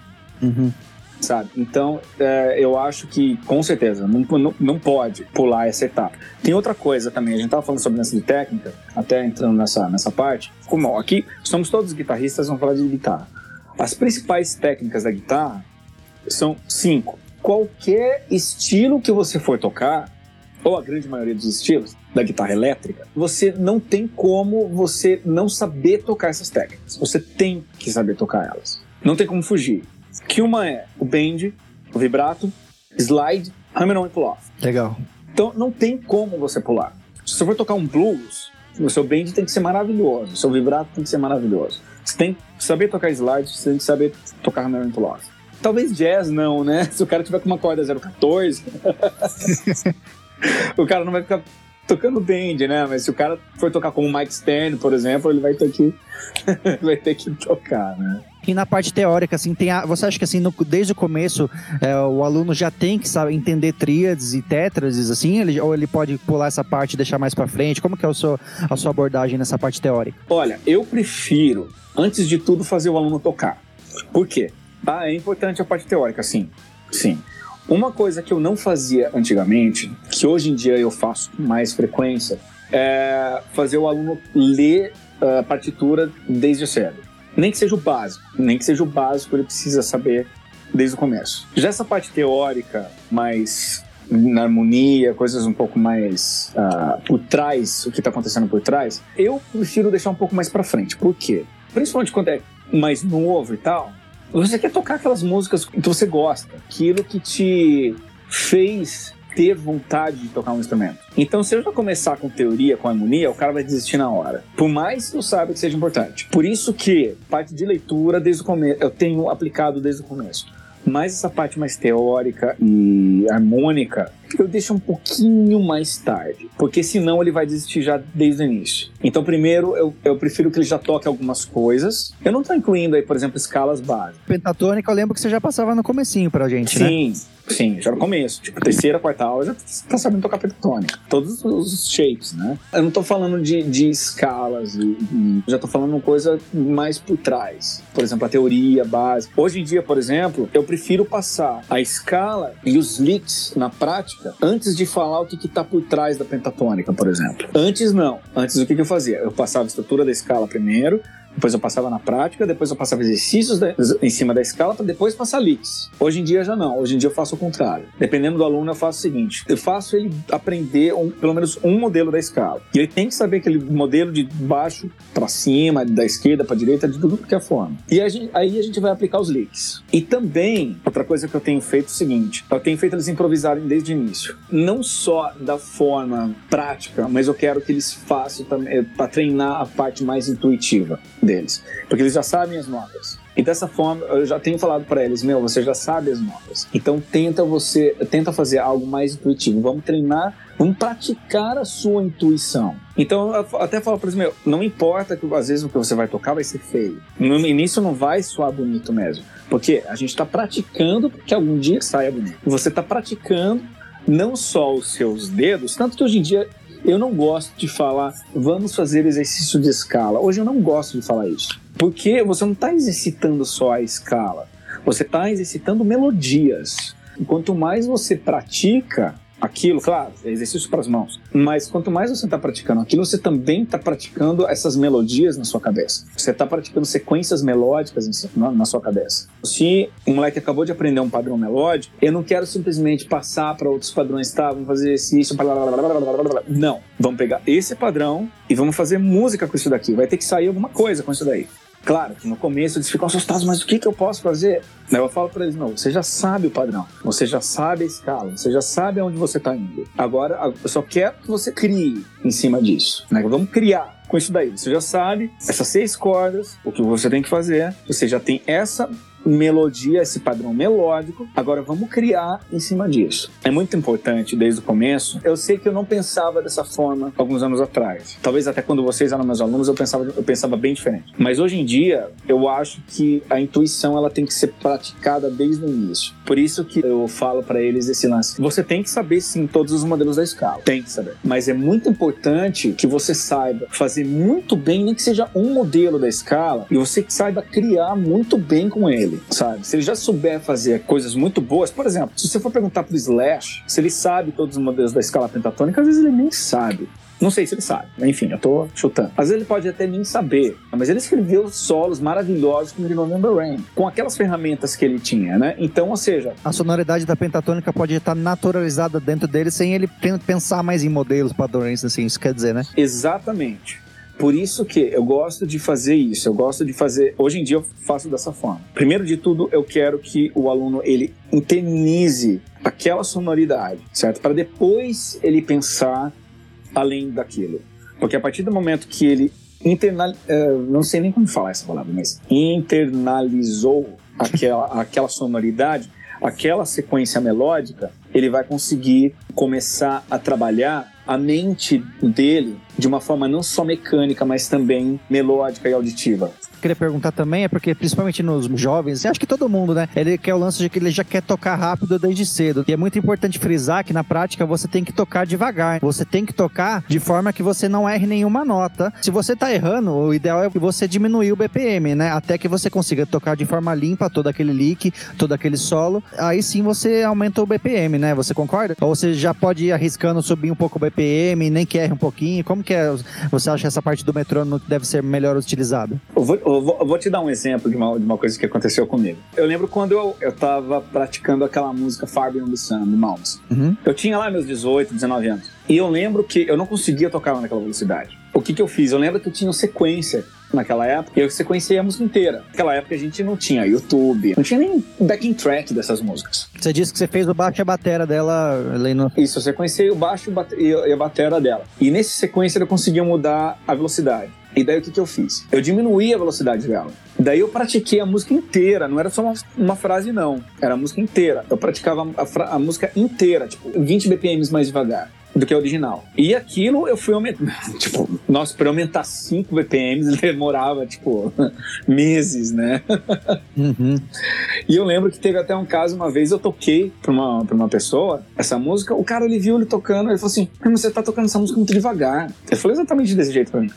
Uhum. sabe? Então, é, eu acho que, com certeza, não, não, não pode pular essa etapa. Tem outra coisa também, a gente tava falando sobre essa de técnica, até entrando nessa, nessa parte. Como aqui somos todos guitarristas, vamos falar de guitarra. As principais técnicas da guitarra são cinco. Qualquer estilo que você for tocar, ou a grande maioria dos estilos da guitarra elétrica, você não tem como você não saber tocar essas técnicas. Você tem que saber tocar elas. Não tem como fugir. Que uma é o bend, o vibrato, slide, hammer-on e pull-off. Legal. Então não tem como você pular. Se você for tocar um blues, o seu bend tem que ser maravilhoso, o seu vibrato tem que ser maravilhoso. Você tem que saber tocar slide, você tem que saber tocar hammer-on e pull-off. Talvez jazz não, né? Se o cara tiver com uma corda 014, o cara não vai ficar tocando bend, né? Mas se o cara for tocar como Mike Stern, por exemplo, ele vai ter que vai ter que tocar, né? E na parte teórica, assim, tem a, você acha que assim, no- desde o começo, é, o aluno já tem que saber entender tríades e tétrades, assim, ele, ou ele pode pular essa parte e deixar mais pra frente? Como que é o seu, a sua abordagem nessa parte teórica? Olha, eu prefiro, antes de tudo, fazer o aluno tocar. Por quê? Ah, é importante a parte teórica, sim. Sim. Uma coisa que eu não fazia antigamente, que hoje em dia eu faço com mais frequência, é fazer o aluno ler a partitura desde cedo. Nem que seja o básico, nem que seja o básico, ele precisa saber desde o começo. Já essa parte teórica, mais na harmonia, coisas um pouco mais ah, por trás, o que está acontecendo por trás, eu prefiro deixar um pouco mais para frente. Por quê? Principalmente quando é mais novo e tal, você quer tocar aquelas músicas que você gosta, aquilo que te fez ter vontade de tocar um instrumento. Então, se eu já começar com teoria, com harmonia, o cara vai desistir na hora. Por mais que eu saiba que seja importante. Por isso que parte de leitura desde o começo, eu tenho aplicado desde o começo. Mas essa parte mais teórica e harmônica, eu deixo um pouquinho mais tarde. Porque senão ele vai desistir já desde o início. Então, primeiro, eu, eu prefiro que ele já toque algumas coisas. Eu não estou incluindo aí, por exemplo, escalas básicas. Pentatônica, eu lembro que você já passava no comecinho pra gente, né? Sim, Sim, já no começo. Tipo, terceira, quarta aula, já tá sabendo tocar pentatônica. Todos os shapes, né? Eu não tô falando de, de escalas, e, já tô falando coisa mais por trás. Por exemplo, a teoria básica. Hoje em dia, por exemplo, eu prefiro passar a escala e os licks na prática antes de falar o que, que tá por trás da pentatônica, por exemplo. Antes não. Antes o que, que eu fazia? Eu passava a estrutura da escala primeiro, depois eu passava na prática, depois eu passava exercícios da- em cima da escala para depois passar leaks. Hoje em dia já não, hoje em dia eu faço o contrário. Dependendo do aluno, eu faço o seguinte: eu faço ele aprender um- pelo menos um modelo da escala. E ele tem que saber aquele modelo de baixo para cima, da esquerda para direita, de tudo que é forma. E a gente- aí a gente vai aplicar os leaks. E também, outra coisa que eu tenho feito é o seguinte: eu tenho feito eles improvisarem desde o início. Não só da forma prática, mas eu quero que eles façam também para treinar a parte mais intuitiva deles, porque eles já sabem as notas. E dessa forma, eu já tenho falado para eles, meu, você já sabe as notas. Então tenta você, tenta fazer algo mais intuitivo. Vamos treinar, vamos praticar a sua intuição. Então eu até falo para eles, meu, não importa que às vezes o que você vai tocar vai ser feio. No início não vai soar bonito mesmo, porque a gente está praticando que algum dia saia bonito. Você está praticando não só os seus dedos, tanto que hoje em dia eu não gosto de falar, vamos fazer exercício de escala. Hoje eu não gosto de falar isso. Porque você não está exercitando só a escala, você está exercitando melodias. Quanto mais você pratica aquilo, claro, é exercício para as mãos, mas quanto mais você está praticando aquilo, você também está praticando essas melodias na sua cabeça. Você está praticando sequências melódicas na, sua cabeça. Se um moleque acabou de aprender um padrão melódico, eu não quero simplesmente passar para outros padrões, tá? Vamos fazer exercício, blá, blá, blá, blá, blá. não. Vamos pegar esse padrão e vamos fazer música com isso daqui. Vai ter que sair alguma coisa com isso daí. Claro que no começo eles ficam assustados, mas o que, que eu posso fazer? Daí eu falo para eles: não, você já sabe o padrão, você já sabe a escala, você já sabe aonde você está indo. Agora eu só quero que você crie em cima disso. Né? Vamos criar com isso daí. Você já sabe essas seis cordas, o que você tem que fazer, você já tem essa melodia, esse padrão melódico. Agora vamos criar em cima disso. É muito importante desde o começo. Eu sei que eu não pensava dessa forma alguns anos atrás. Talvez até quando vocês eram meus alunos eu pensava, eu pensava bem diferente. Mas hoje em dia eu acho que a intuição ela tem que ser praticada desde o início. Por isso que eu falo para eles esse lance. Você tem que saber sim todos os modelos da escala. Tem que saber. Mas é muito importante que você saiba fazer muito bem, nem que seja um modelo da escala, e você saiba criar muito bem com ele, sabe? Se ele já souber fazer coisas muito boas, por exemplo, se você for perguntar pro Slash se ele sabe todos os modelos da escala pentatônica, às vezes ele nem sabe. Não sei se ele sabe, mas enfim, eu tô chutando. Às vezes ele pode até nem saber, mas ele escreveu solos maravilhosos como de November Rain, com aquelas ferramentas que ele tinha, né? Então, ou seja, A sonoridade da pentatônica pode estar naturalizada dentro dele sem ele pen- pensar mais em modelos, padrões, assim, isso quer dizer, né? Exatamente. Por isso que eu gosto de fazer isso, eu gosto de fazer. Hoje em dia eu faço dessa forma. Primeiro de tudo, eu quero que o aluno ele internalize aquela sonoridade, certo? Para depois ele pensar além daquilo. Porque a partir do momento que ele internal, eh, não sei nem como falar essa palavra, mas internalizou aquela, aquela sonoridade, aquela sequência melódica, ele vai conseguir começar a trabalhar a mente dele de uma forma não só mecânica, mas também melódica e auditiva. Queria perguntar também, é porque principalmente nos jovens, acho que todo mundo, né? Ele quer o lance de que ele já quer tocar rápido desde cedo. E é muito importante frisar que na prática você tem que tocar devagar. Você tem que tocar de forma que você não erre nenhuma nota. Se você tá errando, o ideal é que você diminuir o BPM, né? Até que você consiga tocar de forma limpa todo aquele lick, todo aquele solo. Aí sim você aumenta o BPM, né? Você concorda? Ou você já pode ir arriscando subir um pouco o BPM, nem que erre um pouquinho. Como que é? Você acha essa parte do metrônomo deve ser melhor utilizada? Eu vou, eu vou- eu vou te dar um exemplo de uma, de uma coisa que aconteceu comigo. Eu lembro quando eu, eu tava praticando aquela música Far Beyond the Sun, do Mounds. Uhum. Eu tinha lá meus 18, 19 anos. E eu lembro que eu não conseguia tocar ela naquela velocidade. O que que eu fiz? Eu lembro que eu tinha sequência naquela época, e eu sequenciei a música inteira. Naquela época a gente não tinha YouTube, não tinha nem backing track dessas músicas. Você disse que você fez o baixo e a batera dela ali no. Isso, eu sequenciei o baixo e e a batera dela. E nesse sequência eu conseguia mudar a velocidade. E daí o que, que eu fiz? Eu diminuí a velocidade dela. Daí eu pratiquei a música inteira, não era só uma, uma frase, não. Era a música inteira. Eu praticava a, a música inteira, tipo, 20 BPMs mais devagar. Do que a original. E aquilo eu fui aumentando. tipo, nossa, para aumentar 5 BPMs demorava, tipo, meses, né? Uhum. E eu lembro que teve até um caso, uma vez eu toquei pra uma, pra uma pessoa essa música, o cara ele viu ele tocando, ele falou assim: mas você tá tocando essa música muito devagar. Ele falou exatamente desse jeito pra mim.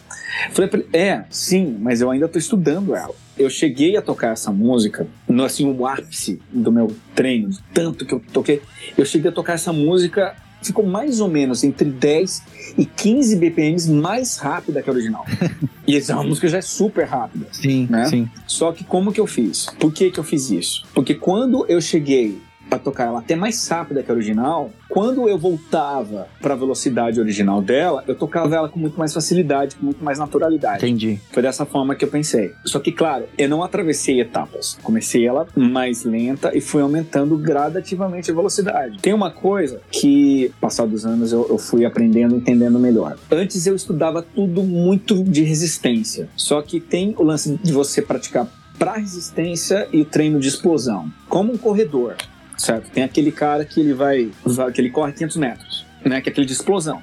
Eu falei pra ele: é, sim, mas eu ainda tô estudando ela. Eu cheguei a tocar essa música, no assim, o ápice do meu treino, tanto que eu toquei. Eu cheguei a tocar essa música ficou mais ou menos entre 10 e 15 BPMs mais rápida que a original. e essa música já é super rápida. Sim, Né? sim. Só que como que eu fiz? Por que que eu fiz isso? Porque quando eu cheguei a tocar ela até mais rápida que a original, quando eu voltava para a velocidade original dela, eu tocava ela com muito mais facilidade, com muito mais naturalidade. Entendi. Foi dessa forma que eu pensei. Só que, claro, eu não atravessei etapas. Comecei ela mais lenta e fui aumentando gradativamente a velocidade. Tem uma coisa que, passados anos, eu, eu fui aprendendo, entendendo melhor. Antes eu estudava tudo muito de resistência. Só que tem o lance de você praticar para resistência e treino de explosão. Como um corredor, certo? Tem aquele cara que ele vai, que ele corre 500 metros, né? Que é aquele de explosão.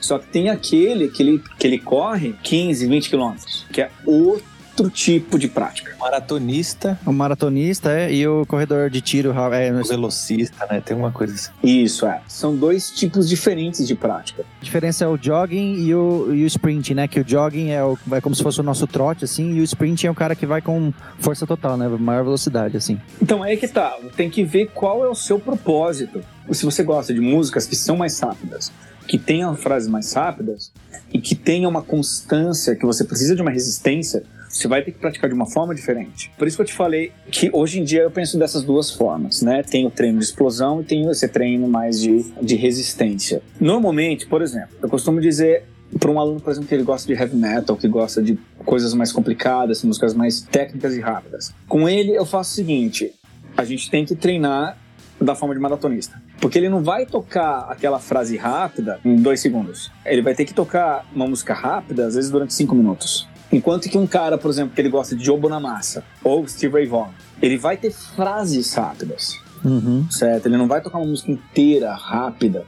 Só que tem aquele que ele, que ele corre 15, 20 quilômetros, que é outro tipo de prática. Maratonista, O maratonista é, e o corredor de tiro ra- é, a velocista, né? Tem uma coisa assim. Isso é. São dois tipos diferentes de prática. diferença é o jogging e o, e o sprint, né? Que o jogging é, o, é como se fosse o nosso trote, assim, e o sprint é o cara que vai com força total, né? Maior velocidade, assim. Então aí que tá. Tem que ver qual é o seu propósito. Se você gosta de músicas que são mais rápidas, que tenham frases mais rápidas e que tenha uma constância, que você precisa de uma resistência, você vai ter que praticar de uma forma diferente. Por isso que eu te falei que hoje em dia eu penso dessas duas formas, né? Tem o treino de explosão e tem esse treino mais de, de resistência. Normalmente, por exemplo, eu costumo dizer para um aluno, por exemplo, que ele gosta de heavy metal, que gosta de coisas mais complicadas, músicas mais técnicas e rápidas. Com ele eu faço o seguinte: a gente tem que treinar da forma de maratonista. Porque ele não vai tocar aquela frase rápida em dois segundos. Ele vai ter que tocar uma música rápida, às vezes durante cinco minutos. Enquanto que um cara, por exemplo, que ele gosta de Joe Bonamassa ou Steve Ray Vaughan, ele vai ter frases rápidas, Uhum. certo? Ele não vai tocar uma música inteira, rápida,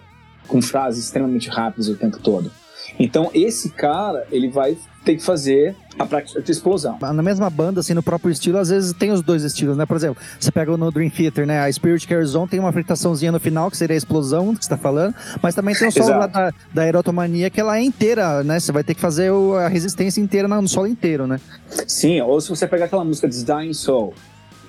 com frases extremamente rápidas o tempo todo. Então, esse cara, ele vai ter que fazer a prática de explosão. Na mesma banda, assim, no próprio estilo, às vezes tem os dois estilos, né? Por exemplo, você pega no Dream Theater, né? A Spirit Care Zone tem uma fritaçãozinha no final, que seria a explosão que você tá falando, mas também tem o solo lá da, da Erotomania, que ela é inteira, né? Você vai ter que fazer o- a resistência inteira no solo inteiro, né? Sim, ou se você pegar aquela música de Dying Soul,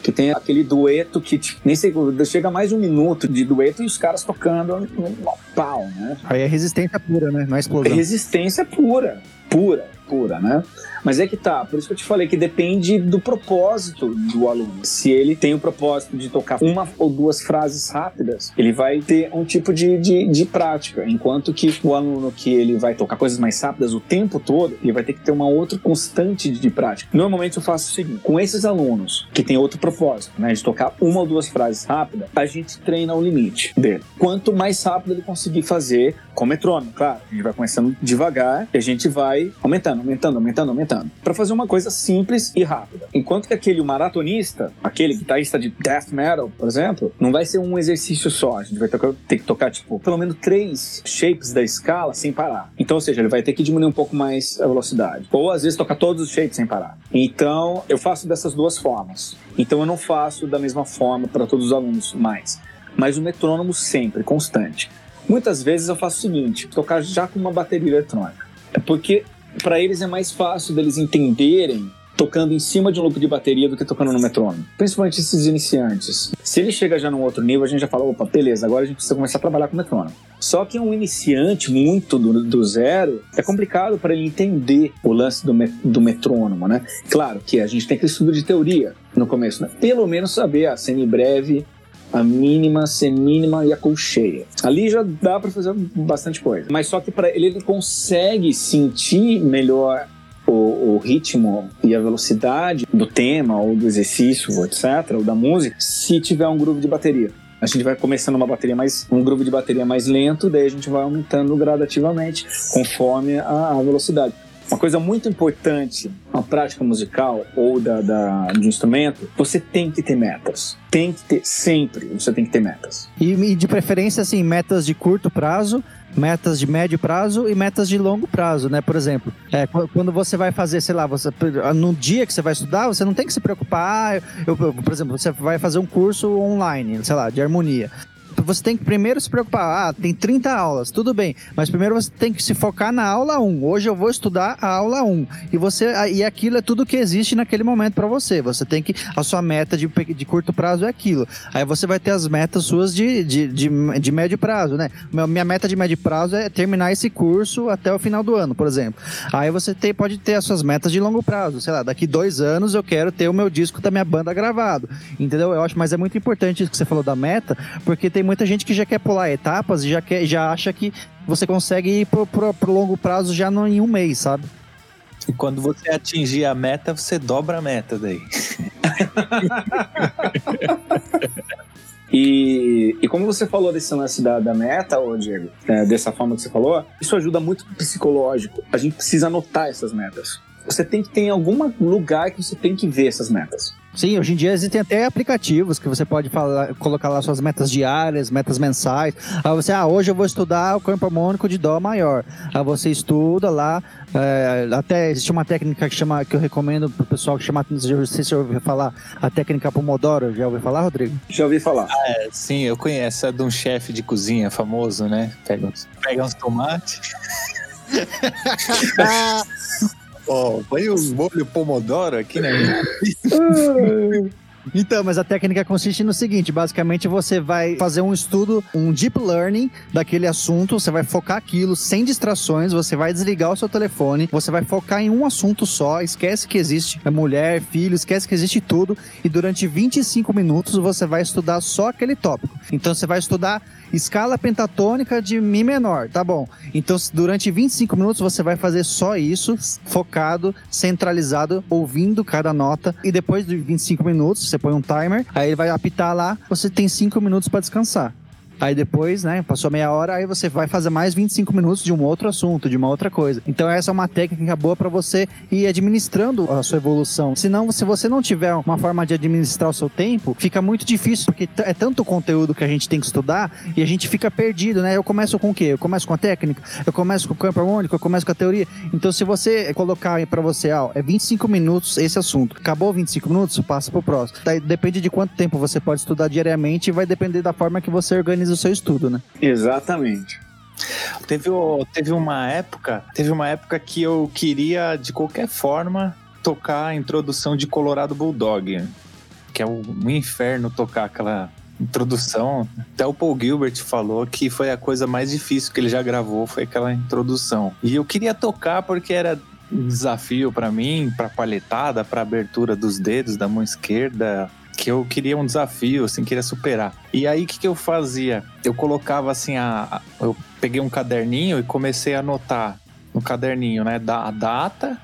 que tem aquele dueto que tipo, nem sei, chega mais um minuto de dueto e os caras tocando no no pau, né? Aí é resistência pura, né? Não é É explosão. resistência pura, pura, pura, né? Mas é que tá, por isso que eu te falei que depende do propósito do aluno. Se ele tem o propósito de tocar uma ou duas frases rápidas, ele vai ter um tipo de, de, de prática. Enquanto que o aluno que ele vai tocar coisas mais rápidas o tempo todo, ele vai ter que ter uma outra constante de, prática. Normalmente eu faço o seguinte: com esses alunos que tem outro propósito, né, de tocar uma ou duas frases rápidas, a gente treina o limite dele. Quanto mais rápido ele conseguir fazer, com metrônomo, claro. A gente vai começando devagar e a gente vai aumentando, aumentando, aumentando, aumentando. Pra fazer uma coisa simples e rápida. Enquanto que aquele maratonista, aquele guitarrista de death metal, por exemplo, não vai ser um exercício só. A gente vai ter que tocar, tipo, pelo menos três shapes da escala sem parar. Então, ou seja, ele vai ter que diminuir um pouco mais a velocidade. Ou às vezes tocar todos os shapes sem parar. Então, eu faço dessas duas formas. Então, eu não faço da mesma forma para todos os alunos mais. Mas o metrônomo sempre, constante. Muitas vezes eu faço o seguinte: tocar já com uma bateria eletrônica. É porque para eles é mais fácil deles entenderem tocando em cima de um loop de bateria do que tocando no metrônomo. Principalmente esses iniciantes. Se ele chega já num outro nível, a gente já fala, opa, beleza, agora a gente precisa começar a trabalhar com metrônomo. Só que um iniciante muito do, do zero, é complicado para ele entender o lance do, do metrônomo, né? Claro que a gente tem que estudo de teoria no começo, né? Pelo menos saber a semibreve, a mínima, semínima e a colcheia. Ali já dá para fazer bastante coisa. Mas só que para ele ele consegue sentir melhor o, o ritmo e a velocidade do tema ou do exercício, etc, ou da música, se tiver um groove de bateria. A gente vai começando uma bateria mais um groove de bateria mais lento, daí a gente vai aumentando gradativamente conforme a, a velocidade. Uma coisa muito importante na prática musical ou da, da, de um instrumento, você tem que ter metas. Tem que ter, sempre você tem que ter metas. E de preferência, assim, metas de curto prazo, metas de médio prazo e metas de longo prazo, né? Por exemplo, é, quando você vai fazer, sei lá, você, no dia que você vai estudar, você não tem que se preocupar. Ah, eu, eu, por exemplo, você vai fazer um curso online, sei lá, de harmonia você tem que primeiro se preocupar. Ah, tem 30 aulas, tudo bem. Mas primeiro você tem que se focar na aula 1. Hoje eu vou estudar a aula 1. E você e aquilo é tudo que existe naquele momento para você. Você tem que. A sua meta de, de curto prazo é aquilo. Aí você vai ter as metas suas de, de, de, de médio prazo, né? Minha meta de médio prazo é terminar esse curso até o final do ano, por exemplo. Aí você tem, pode ter as suas metas de longo prazo. Sei lá, daqui dois anos eu quero ter o meu disco da minha banda gravado. Entendeu? Eu acho, mas é muito importante isso que você falou da meta, porque tem muita gente que já quer pular etapas e já, quer, já acha que você consegue ir pro, pro, pro longo prazo já no, em um mês, sabe? E quando você atingir a meta, você dobra a meta daí. E, e como você falou desse lance da, da meta, ô Diego, é, dessa forma que você falou, isso ajuda muito no psicológico. A gente precisa anotar essas metas. Você tem que ter em algum lugar que você tem que ver essas metas. Sim, hoje em dia existem até aplicativos que você pode falar, colocar lá suas metas diárias, metas mensais. Aí você, ah, hoje eu vou estudar o campo harmônico de Dó maior. Aí você estuda lá. É, até existe uma técnica que chama, que eu recomendo pro pessoal que chama, não sei se você ouviu falar, a técnica Pomodoro. Já ouviu falar, Rodrigo? Já ouvi falar. Ah, é, sim, eu conheço. É de um chefe de cozinha famoso, né? Pega uns, pega uns tomates. Ó, oh, põe o molho pomodoro aqui, né? Então, mas a técnica consiste no seguinte: basicamente você vai fazer um estudo, um deep learning daquele assunto, você vai focar aquilo sem distrações, você vai desligar o seu telefone, você vai focar em um assunto só, esquece que existe mulher, filho, esquece que existe tudo, e durante 25 minutos você vai estudar só aquele tópico. Então você vai estudar escala pentatônica de Mi menor, tá bom. Então, durante 25 minutos você vai fazer só isso, focado, centralizado, ouvindo cada nota, e depois de 25 minutos, você põe um timer, aí ele vai apitar lá, você tem 5 minutos para descansar. Aí depois, né, passou meia hora, aí você vai fazer mais 25 minutos de um outro assunto, de uma outra coisa. Então essa é uma técnica boa para você ir administrando a sua evolução. Senão, se você não tiver uma forma de administrar o seu tempo, fica muito difícil, porque é tanto conteúdo que a gente tem que estudar e a gente fica perdido, né? Eu começo com o quê? Eu começo com a técnica, eu começo com o campo harmônico, eu começo com a teoria. Então se você colocar aí para você, ó, é 25 minutos esse assunto. Acabou 25 minutos, passa pro próximo. Daí depende de quanto tempo você pode estudar diariamente e vai depender da forma que você organiza o seu estudo, né? Exatamente. Teve, teve uma época, teve uma época que eu queria de qualquer forma tocar a introdução de Colorado Bulldog, que é um inferno tocar aquela introdução. Até o Paul Gilbert falou que foi a coisa mais difícil que ele já gravou, foi aquela introdução. E eu queria tocar porque era um desafio para mim, para palhetada, para abertura dos dedos da mão esquerda, que eu queria um desafio, assim, queria superar. E aí, o que, que eu fazia? Eu colocava, assim, a, a, eu peguei um caderninho e comecei a anotar no caderninho, né, da, a data,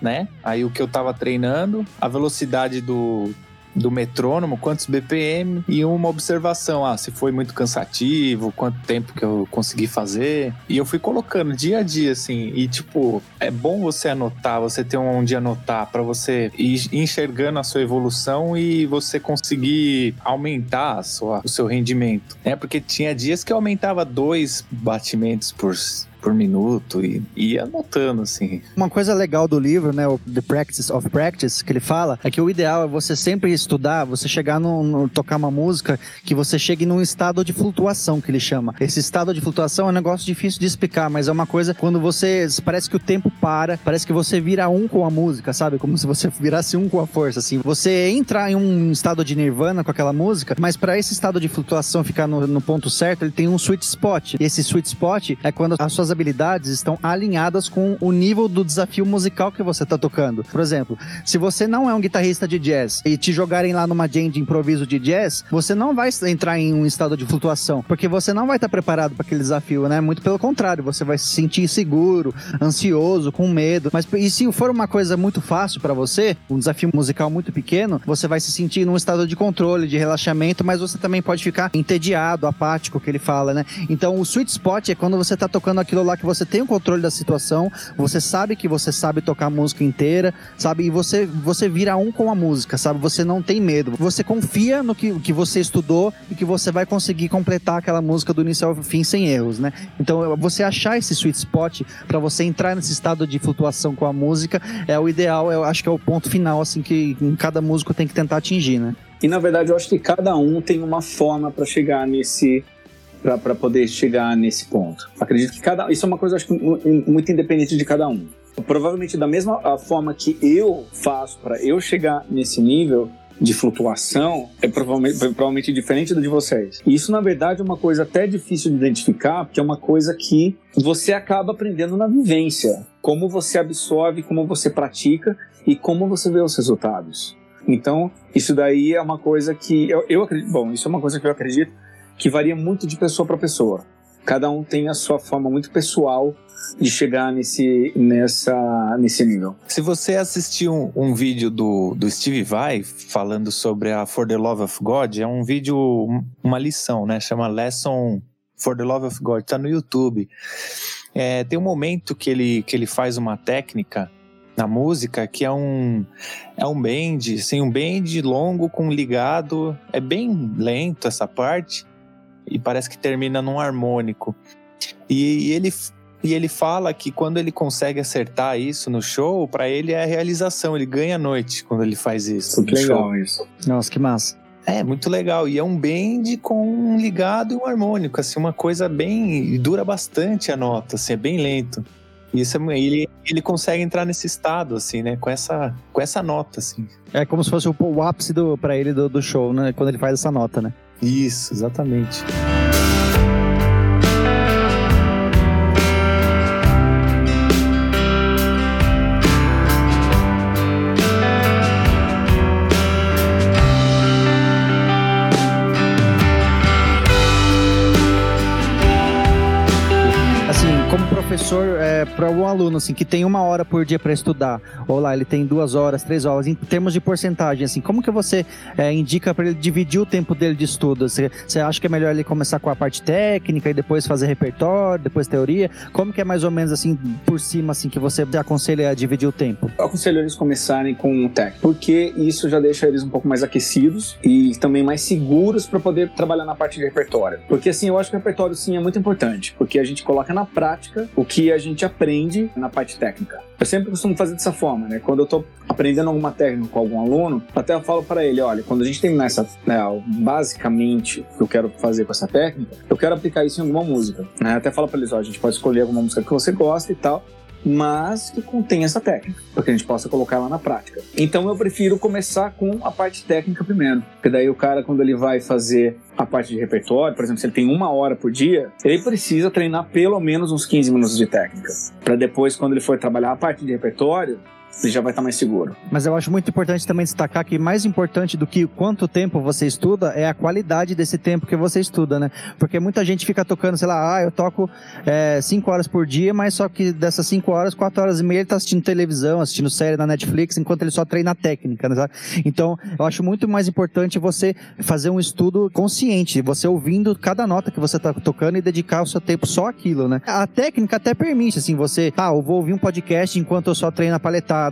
né, aí o que eu tava treinando, a velocidade do, do metrônomo, quantos BPM e uma observação, ah, se foi muito cansativo, quanto tempo que eu consegui fazer. E eu fui colocando dia a dia, assim, e tipo, é bom você anotar, você ter um onde anotar para você ir enxergando a sua evolução e você conseguir aumentar a sua, o seu rendimento. É porque tinha dias que eu aumentava dois batimentos por por minuto e ia anotando, assim. Uma coisa legal do livro, né, o The Practice of Practice, que ele fala, é que o ideal é você sempre estudar, você chegar no, no tocar uma música, que você chegue num estado de flutuação, que ele chama. Esse estado de flutuação é um negócio difícil de explicar, mas é uma coisa quando você, parece que o tempo para, parece que você vira um com a música, sabe? Como se você virasse um com a força, assim. Você entra em um estado de nirvana com aquela música, mas para esse estado de flutuação ficar no, no ponto certo, ele tem um sweet spot. E esse sweet spot é quando as suas habilidades estão alinhadas com o nível do desafio musical que você está tocando. Por exemplo, se você não é um guitarrista de jazz e te jogarem lá numa jam de improviso de jazz, você não vai entrar em um estado de flutuação, porque você não vai estar tá preparado para aquele desafio, né? Muito pelo contrário, você vai se sentir inseguro, ansioso, com medo. Mas e se for uma coisa muito fácil para você, um desafio musical muito pequeno, você vai se sentir num estado de controle, de relaxamento, mas você também pode ficar entediado, apático, que ele fala, né? Então, o sweet spot é quando você está tocando aquilo aquilo lá que você tem o controle da situação, você sabe que você sabe tocar a música inteira, sabe? E você, você vira um com a música, sabe? Você não tem medo. Você confia no que, que você estudou e que você vai conseguir completar aquela música do início ao fim sem erros, né? Então, você achar esse sweet spot para você entrar nesse estado de flutuação com a música é o ideal, eu acho que é o ponto final, assim, que cada músico tem que tentar atingir, né? E na verdade eu acho que cada um tem uma forma para chegar nesse para poder chegar nesse ponto. Acredito que cada isso é uma coisa acho muito independente de cada um. Provavelmente da mesma forma que eu faço para eu chegar nesse nível de flutuação é provavelmente, provavelmente diferente do de vocês. Isso na verdade é uma coisa até difícil de identificar, porque é uma coisa que você acaba aprendendo na vivência, como você absorve, como você pratica e como você vê os resultados. Então, isso daí é uma coisa que eu, eu acredito. Bom, isso é uma coisa que eu acredito que varia muito de pessoa para pessoa. Cada um tem a sua forma muito pessoal de chegar nesse, nessa, nesse nível. Se você assistiu um, um, vídeo do, do Steve Vai falando sobre a For the Love of God, é um vídeo, uma lição, né? Chama Lesson for the Love of God, tá no YouTube. É, tem um momento que ele, que ele faz uma técnica na música, que é um é um bend, assim, um bend longo com ligado, é bem lento essa parte e parece que termina num harmônico. E, e ele e ele fala que quando ele consegue acertar isso no show, para ele é a realização, ele ganha a noite quando ele faz isso. Que legal show. isso. Nossa, que massa. É, muito legal. E é um bend com um ligado e um harmônico, assim, uma coisa bem. dura bastante a nota, assim, é bem lento. Isso é, ele, ele consegue entrar nesse estado, assim, né? Com essa, com essa nota, assim. É como se fosse o, o ápice do, pra ele do, do show, né? Quando ele faz essa nota, né? Isso, exatamente. Professor, é, para um aluno assim que tem uma hora por dia para estudar, ou lá ele tem duas horas, três horas, em termos de porcentagem, assim, como que você é, indica para ele dividir o tempo dele de estudo? Você, você acha que é melhor ele começar com a parte técnica e depois fazer repertório, depois teoria? Como que é mais ou menos assim por cima assim que você aconselha a dividir o tempo? Eu aconselho eles começarem com o técnico, porque isso já deixa eles um pouco mais aquecidos e também mais seguros para poder trabalhar na parte de repertório. Porque assim, eu acho que o repertório sim é muito importante, porque a gente coloca na prática o que a gente aprende na parte técnica. Eu sempre costumo fazer dessa forma, né? Quando eu estou aprendendo alguma técnica com algum aluno, até eu falo para ele, olha, quando a gente terminar essa, né, basicamente o que eu quero fazer com essa técnica, eu quero aplicar isso em alguma música. Né? Até falo para eles, ó, a gente pode escolher alguma música que você gosta e tal, mas que contém essa técnica, para que a gente possa colocar ela na prática. Então eu prefiro começar com a parte técnica primeiro, porque daí o cara, quando ele vai fazer a parte de repertório, por exemplo, se ele tem uma hora por dia, ele precisa treinar pelo menos uns 15 minutos de técnica, para depois, quando ele for trabalhar a parte de repertório, você já vai estar mais seguro. Mas eu acho muito importante também destacar que mais importante do que quanto tempo você estuda é a qualidade desse tempo que você estuda, né? Porque muita gente fica tocando, sei lá, ah, eu toco 5 é, horas por dia, mas só que dessas 5 horas, 4 horas e meia ele tá assistindo televisão, assistindo série na Netflix, enquanto ele só treina técnica, né? Então, eu acho muito mais importante você fazer um estudo consciente, você ouvindo cada nota que você tá tocando e dedicar o seu tempo só aquilo, né? A técnica até permite, assim, você, ah, eu vou ouvir um podcast enquanto eu só treino a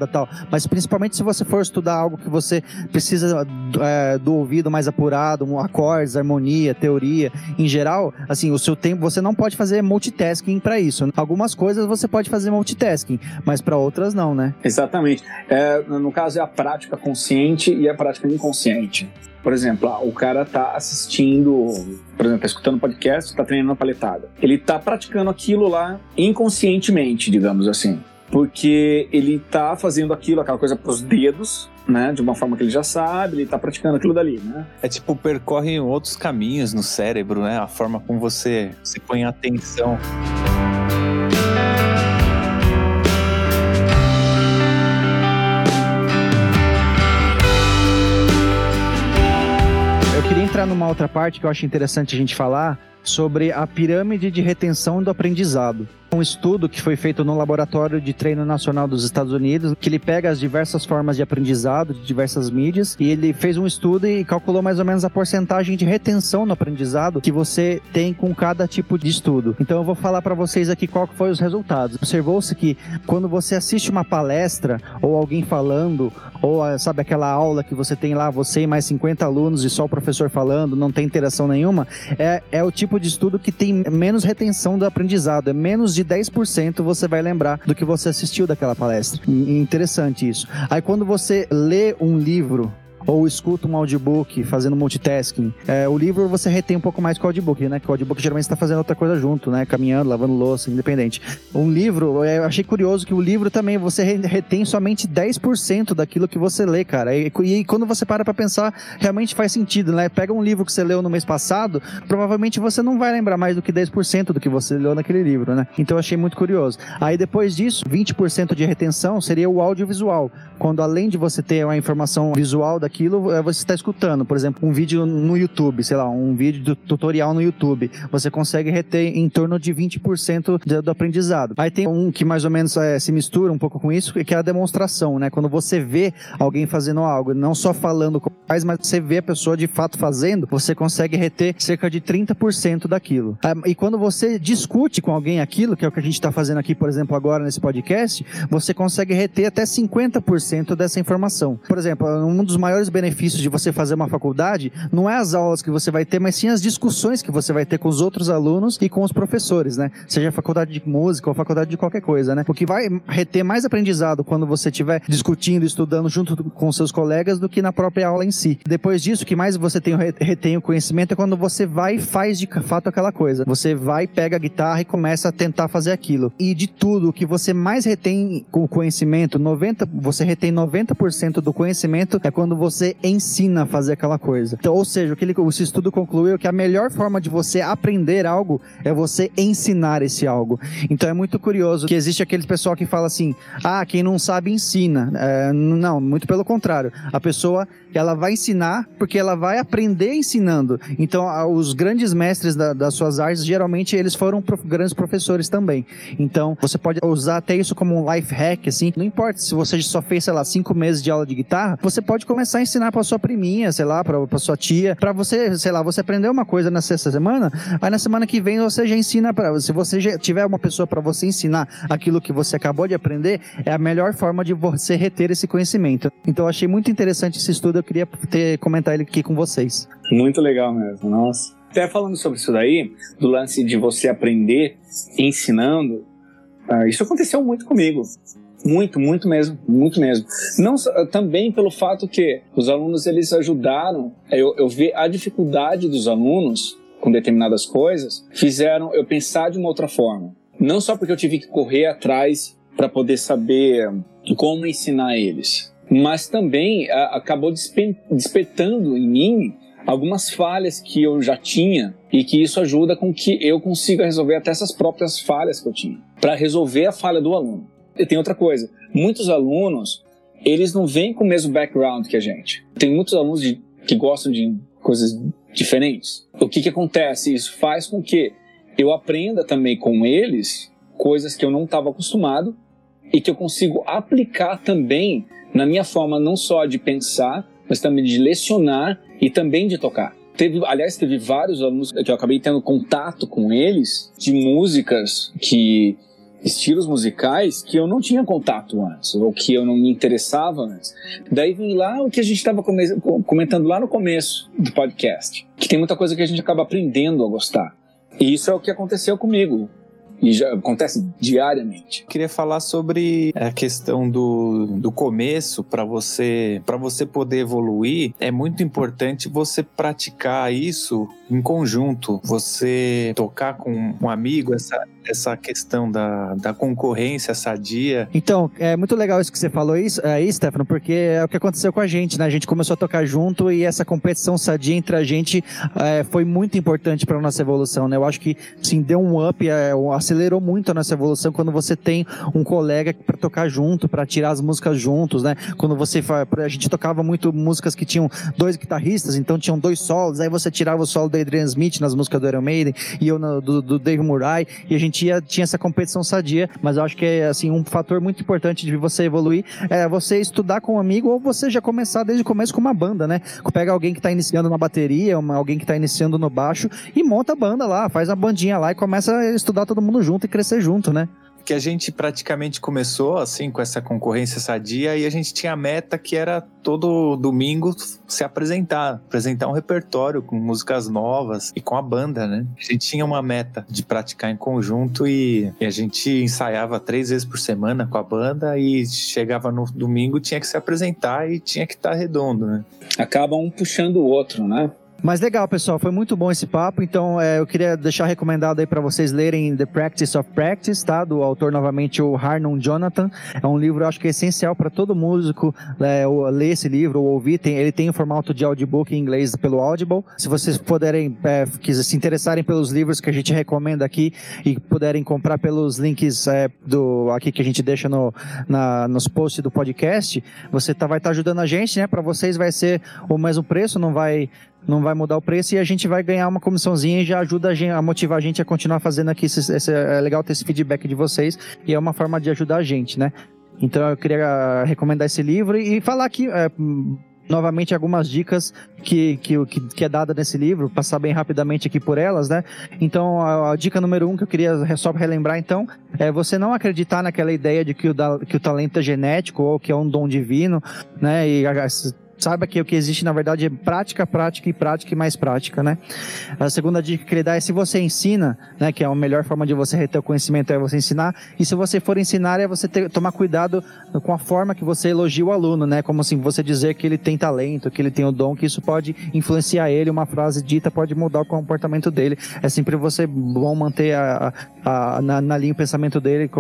tal. Mas principalmente se você for estudar algo que você precisa é, do ouvido mais apurado, acordes, harmonia, teoria, em geral, assim, o seu tempo, você não pode fazer multitasking para isso. Algumas coisas você pode fazer multitasking, mas para outras não, né? Exatamente. É, no caso é a prática consciente e a prática inconsciente. Por exemplo, ah, o cara tá assistindo, por exemplo, tá escutando podcast, tá treinando a paletada. Ele tá praticando aquilo lá inconscientemente, digamos assim porque ele tá fazendo aquilo, aquela coisa pros dedos, né? De uma forma que ele já sabe, ele tá praticando aquilo dali, né? É tipo, percorre outros caminhos no cérebro, né? A forma como você, você põe atenção. Eu queria entrar numa outra parte que eu acho interessante a gente falar sobre a pirâmide de retenção do aprendizado. Um estudo que foi feito no Laboratório de Treino Nacional dos Estados Unidos, que ele pega as diversas formas de aprendizado de diversas mídias e ele fez um estudo e calculou mais ou menos a porcentagem de retenção no aprendizado que você tem com cada tipo de estudo. Então eu vou falar para vocês aqui qual foi os resultados. Observou-se que quando você assiste uma palestra ou alguém falando ou sabe aquela aula que você tem lá você e mais 50 alunos e só o professor falando, não tem interação nenhuma, é, é o tipo de estudo que tem menos retenção do aprendizado, é menos de 10% você vai lembrar do que você assistiu daquela palestra. Interessante isso. Aí quando você lê um livro ou escuta um audiobook fazendo multitasking. É, o livro você retém um pouco mais que o audiobook, né? Que o audiobook geralmente está fazendo outra coisa junto, né? Caminhando, lavando louça, independente. Um livro, eu achei curioso que o livro também você retém somente 10% daquilo que você lê, cara. E, e quando você para para pensar, realmente faz sentido, né? Pega um livro que você leu no mês passado, provavelmente você não vai lembrar mais do que 10% do que você leu naquele livro, né? Então eu achei muito curioso. Aí depois disso, 20% de retenção seria o audiovisual, quando além de você ter uma informação visual daquilo aquilo é, você está escutando. Por exemplo, um vídeo no YouTube, sei lá, um vídeo do tutorial no YouTube. Você consegue reter em torno de 20% do, do aprendizado. Aí tem um que mais ou menos é, se mistura um pouco com isso, que é a demonstração, né? Quando você vê alguém fazendo algo, não só falando como faz, mas você vê a pessoa de fato fazendo, você consegue reter cerca de 30% daquilo. Ah, e quando você discute com alguém aquilo, que é o que a gente está fazendo aqui, por exemplo, agora nesse podcast, você consegue reter até 50% dessa informação. Por exemplo, um dos maiores maiores benefícios de você fazer uma faculdade não é as aulas que você vai ter, mas sim as discussões que você vai ter com os outros alunos e com os professores, né? Seja faculdade de música ou faculdade de qualquer coisa, né? O que vai reter mais aprendizado quando você estiver discutindo, estudando junto com seus colegas do que na própria aula em si. Depois disso, o que mais você tem retém o conhecimento é quando você vai e faz de fato aquela coisa. Você vai, pega a guitarra e começa a tentar fazer aquilo. E de tudo, o que você mais retém com o conhecimento, 90, você retém 90% do conhecimento é quando você você ensina a fazer aquela coisa. Então, ou seja, o que ele, esse estudo concluiu que a melhor forma de você aprender algo é você ensinar esse algo. Então é muito curioso que existe aquele pessoal que fala assim: ah, quem não sabe ensina. É, não, muito pelo contrário. A pessoa ela vai ensinar porque ela vai aprender ensinando. Então, os grandes mestres da, das suas artes, geralmente eles foram prof, grandes professores também. Então, você pode usar até isso como um life hack, assim. Não importa se você só fez, sei lá, cinco meses de aula de guitarra, você pode começar a ensinar para sua priminha, sei lá, para sua tia, para você, sei lá, você aprendeu uma coisa na sexta semana, aí na semana que vem você já ensina para, se você já tiver uma pessoa para você ensinar aquilo que você acabou de aprender, é a melhor forma de você reter esse conhecimento. Então, eu achei muito interessante esse estudo, eu queria ter comentar ele aqui com vocês. Muito legal mesmo, nossa. Até falando sobre isso daí, do lance de você aprender ensinando, uh, isso aconteceu muito comigo. Muito, muito mesmo, muito mesmo. Não também pelo fato que os alunos eles ajudaram eu, eu ver a dificuldade dos alunos com determinadas coisas, fizeram eu pensar de uma outra forma. Não só porque eu tive que correr atrás para poder saber como ensinar eles, mas também a, acabou despertando em mim algumas falhas que eu já tinha e que isso ajuda com que eu consiga resolver até essas próprias falhas que eu tinha, para resolver a falha do aluno. E tem outra coisa, muitos alunos, eles não vêm com o mesmo background que a gente. Tem muitos alunos de, que gostam de coisas diferentes. O que que acontece? Isso faz com que eu aprenda também com eles coisas que eu não estava acostumado e que eu consigo aplicar também na minha forma não só de pensar, mas também de lecionar e também de tocar. Teve, aliás, teve vários alunos que eu acabei tendo contato com eles de músicas que estilos musicais que eu não tinha contato antes, ou que eu não me interessava antes. Daí vem lá o que a gente estava comentando lá no começo do podcast, que tem muita coisa que a gente acaba aprendendo a gostar. E isso é o que aconteceu comigo e já acontece diariamente. Queria falar sobre a questão do, do começo para você para você poder evoluir. É muito importante você praticar isso em conjunto. Você tocar com um amigo essa essa questão da, da concorrência sadia. Então, é muito legal isso que você falou isso, aí, Stefano, porque é o que aconteceu com a gente, né? A gente começou a tocar junto e essa competição sadia entre a gente é, foi muito importante para nossa evolução, né? Eu acho que, sim, deu um up, é, acelerou muito a nossa evolução quando você tem um colega para tocar junto, para tirar as músicas juntos, né? Quando você a gente tocava muito músicas que tinham dois guitarristas, então tinham dois solos, aí você tirava o solo do Adrian Smith nas músicas do Iron Maiden e eu no, do, do Dave Murray, e a gente ia, tinha essa competição sadia, mas eu acho que é assim um fator muito importante de você evoluir é você estudar com um amigo ou você já começar desde o começo com uma banda, né? Pega alguém que está iniciando na bateria, uma, alguém que está iniciando no baixo e monta a banda lá, faz a bandinha lá e começa a estudar todo mundo junto e crescer junto, né? que a gente praticamente começou assim com essa concorrência sadia e a gente tinha a meta que era todo domingo se apresentar, apresentar um repertório com músicas novas e com a banda, né? A gente tinha uma meta de praticar em conjunto e, e a gente ensaiava três vezes por semana com a banda e chegava no domingo tinha que se apresentar e tinha que estar tá redondo, né? Acaba um puxando o outro, né? Mas legal, pessoal, foi muito bom esse papo. Então, é, eu queria deixar recomendado aí para vocês lerem The Practice of Practice, tá? Do autor novamente o Harnon Jonathan. É um livro, acho que é essencial para todo músico é, ler esse livro ou ouvir. Tem, ele tem o formato de audiobook em inglês pelo Audible. Se vocês puderem é, se interessarem pelos livros que a gente recomenda aqui e puderem comprar pelos links é, do aqui que a gente deixa no, na, nos posts do podcast, você tá, vai estar tá ajudando a gente, né? Para vocês vai ser o mesmo preço, não vai não vai mudar o preço e a gente vai ganhar uma comissãozinha e já ajuda a, gente, a motivar a gente a continuar fazendo aqui. Esse, esse, é legal ter esse feedback de vocês e é uma forma de ajudar a gente, né? Então eu queria recomendar esse livro e falar aqui é, novamente algumas dicas que, que, que, é dada nesse livro, passar bem rapidamente aqui por elas, né? Então, a, a, dica número um que eu queria só relembrar, então, é você não acreditar naquela ideia de que o, da, que o talento é genético ou que é um dom divino, né? E saiba que o que existe na verdade é prática, prática e prática e mais prática, né? A segunda dica que ele dá é se você ensina, né, que é a melhor forma de você reter o conhecimento é você ensinar, e se você for ensinar é você ter, tomar cuidado com a forma que você elogia o aluno, né? Como assim, você dizer que ele tem talento, que ele tem o dom, que isso pode influenciar ele, uma frase dita pode mudar o comportamento dele. É sempre você bom manter a, a, a na, na, linha o pensamento dele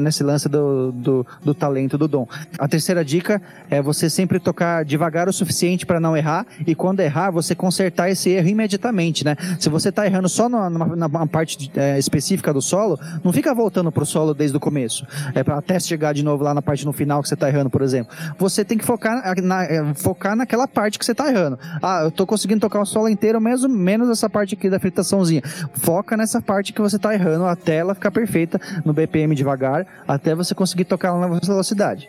nesse lance do, do, do talento, do dom. A terceira dica é você sempre tocar devagar o suficiente para não errar e quando errar, você consertar esse erro imediatamente, né? Se você está errando só numa, parte é, específica do solo, não fica voltando pro solo desde o começo, é para até chegar de novo lá na parte no final que você está errando, por exemplo. Você tem que focar, na, é, focar naquela parte que você está errando. Ah, eu estou conseguindo tocar o solo inteiro, mesmo, menos essa parte aqui da fritaçãozinha. Foca nessa parte que você está errando até ela ficar perfeita no BPM devagar, até você conseguir tocar ela na velocidade.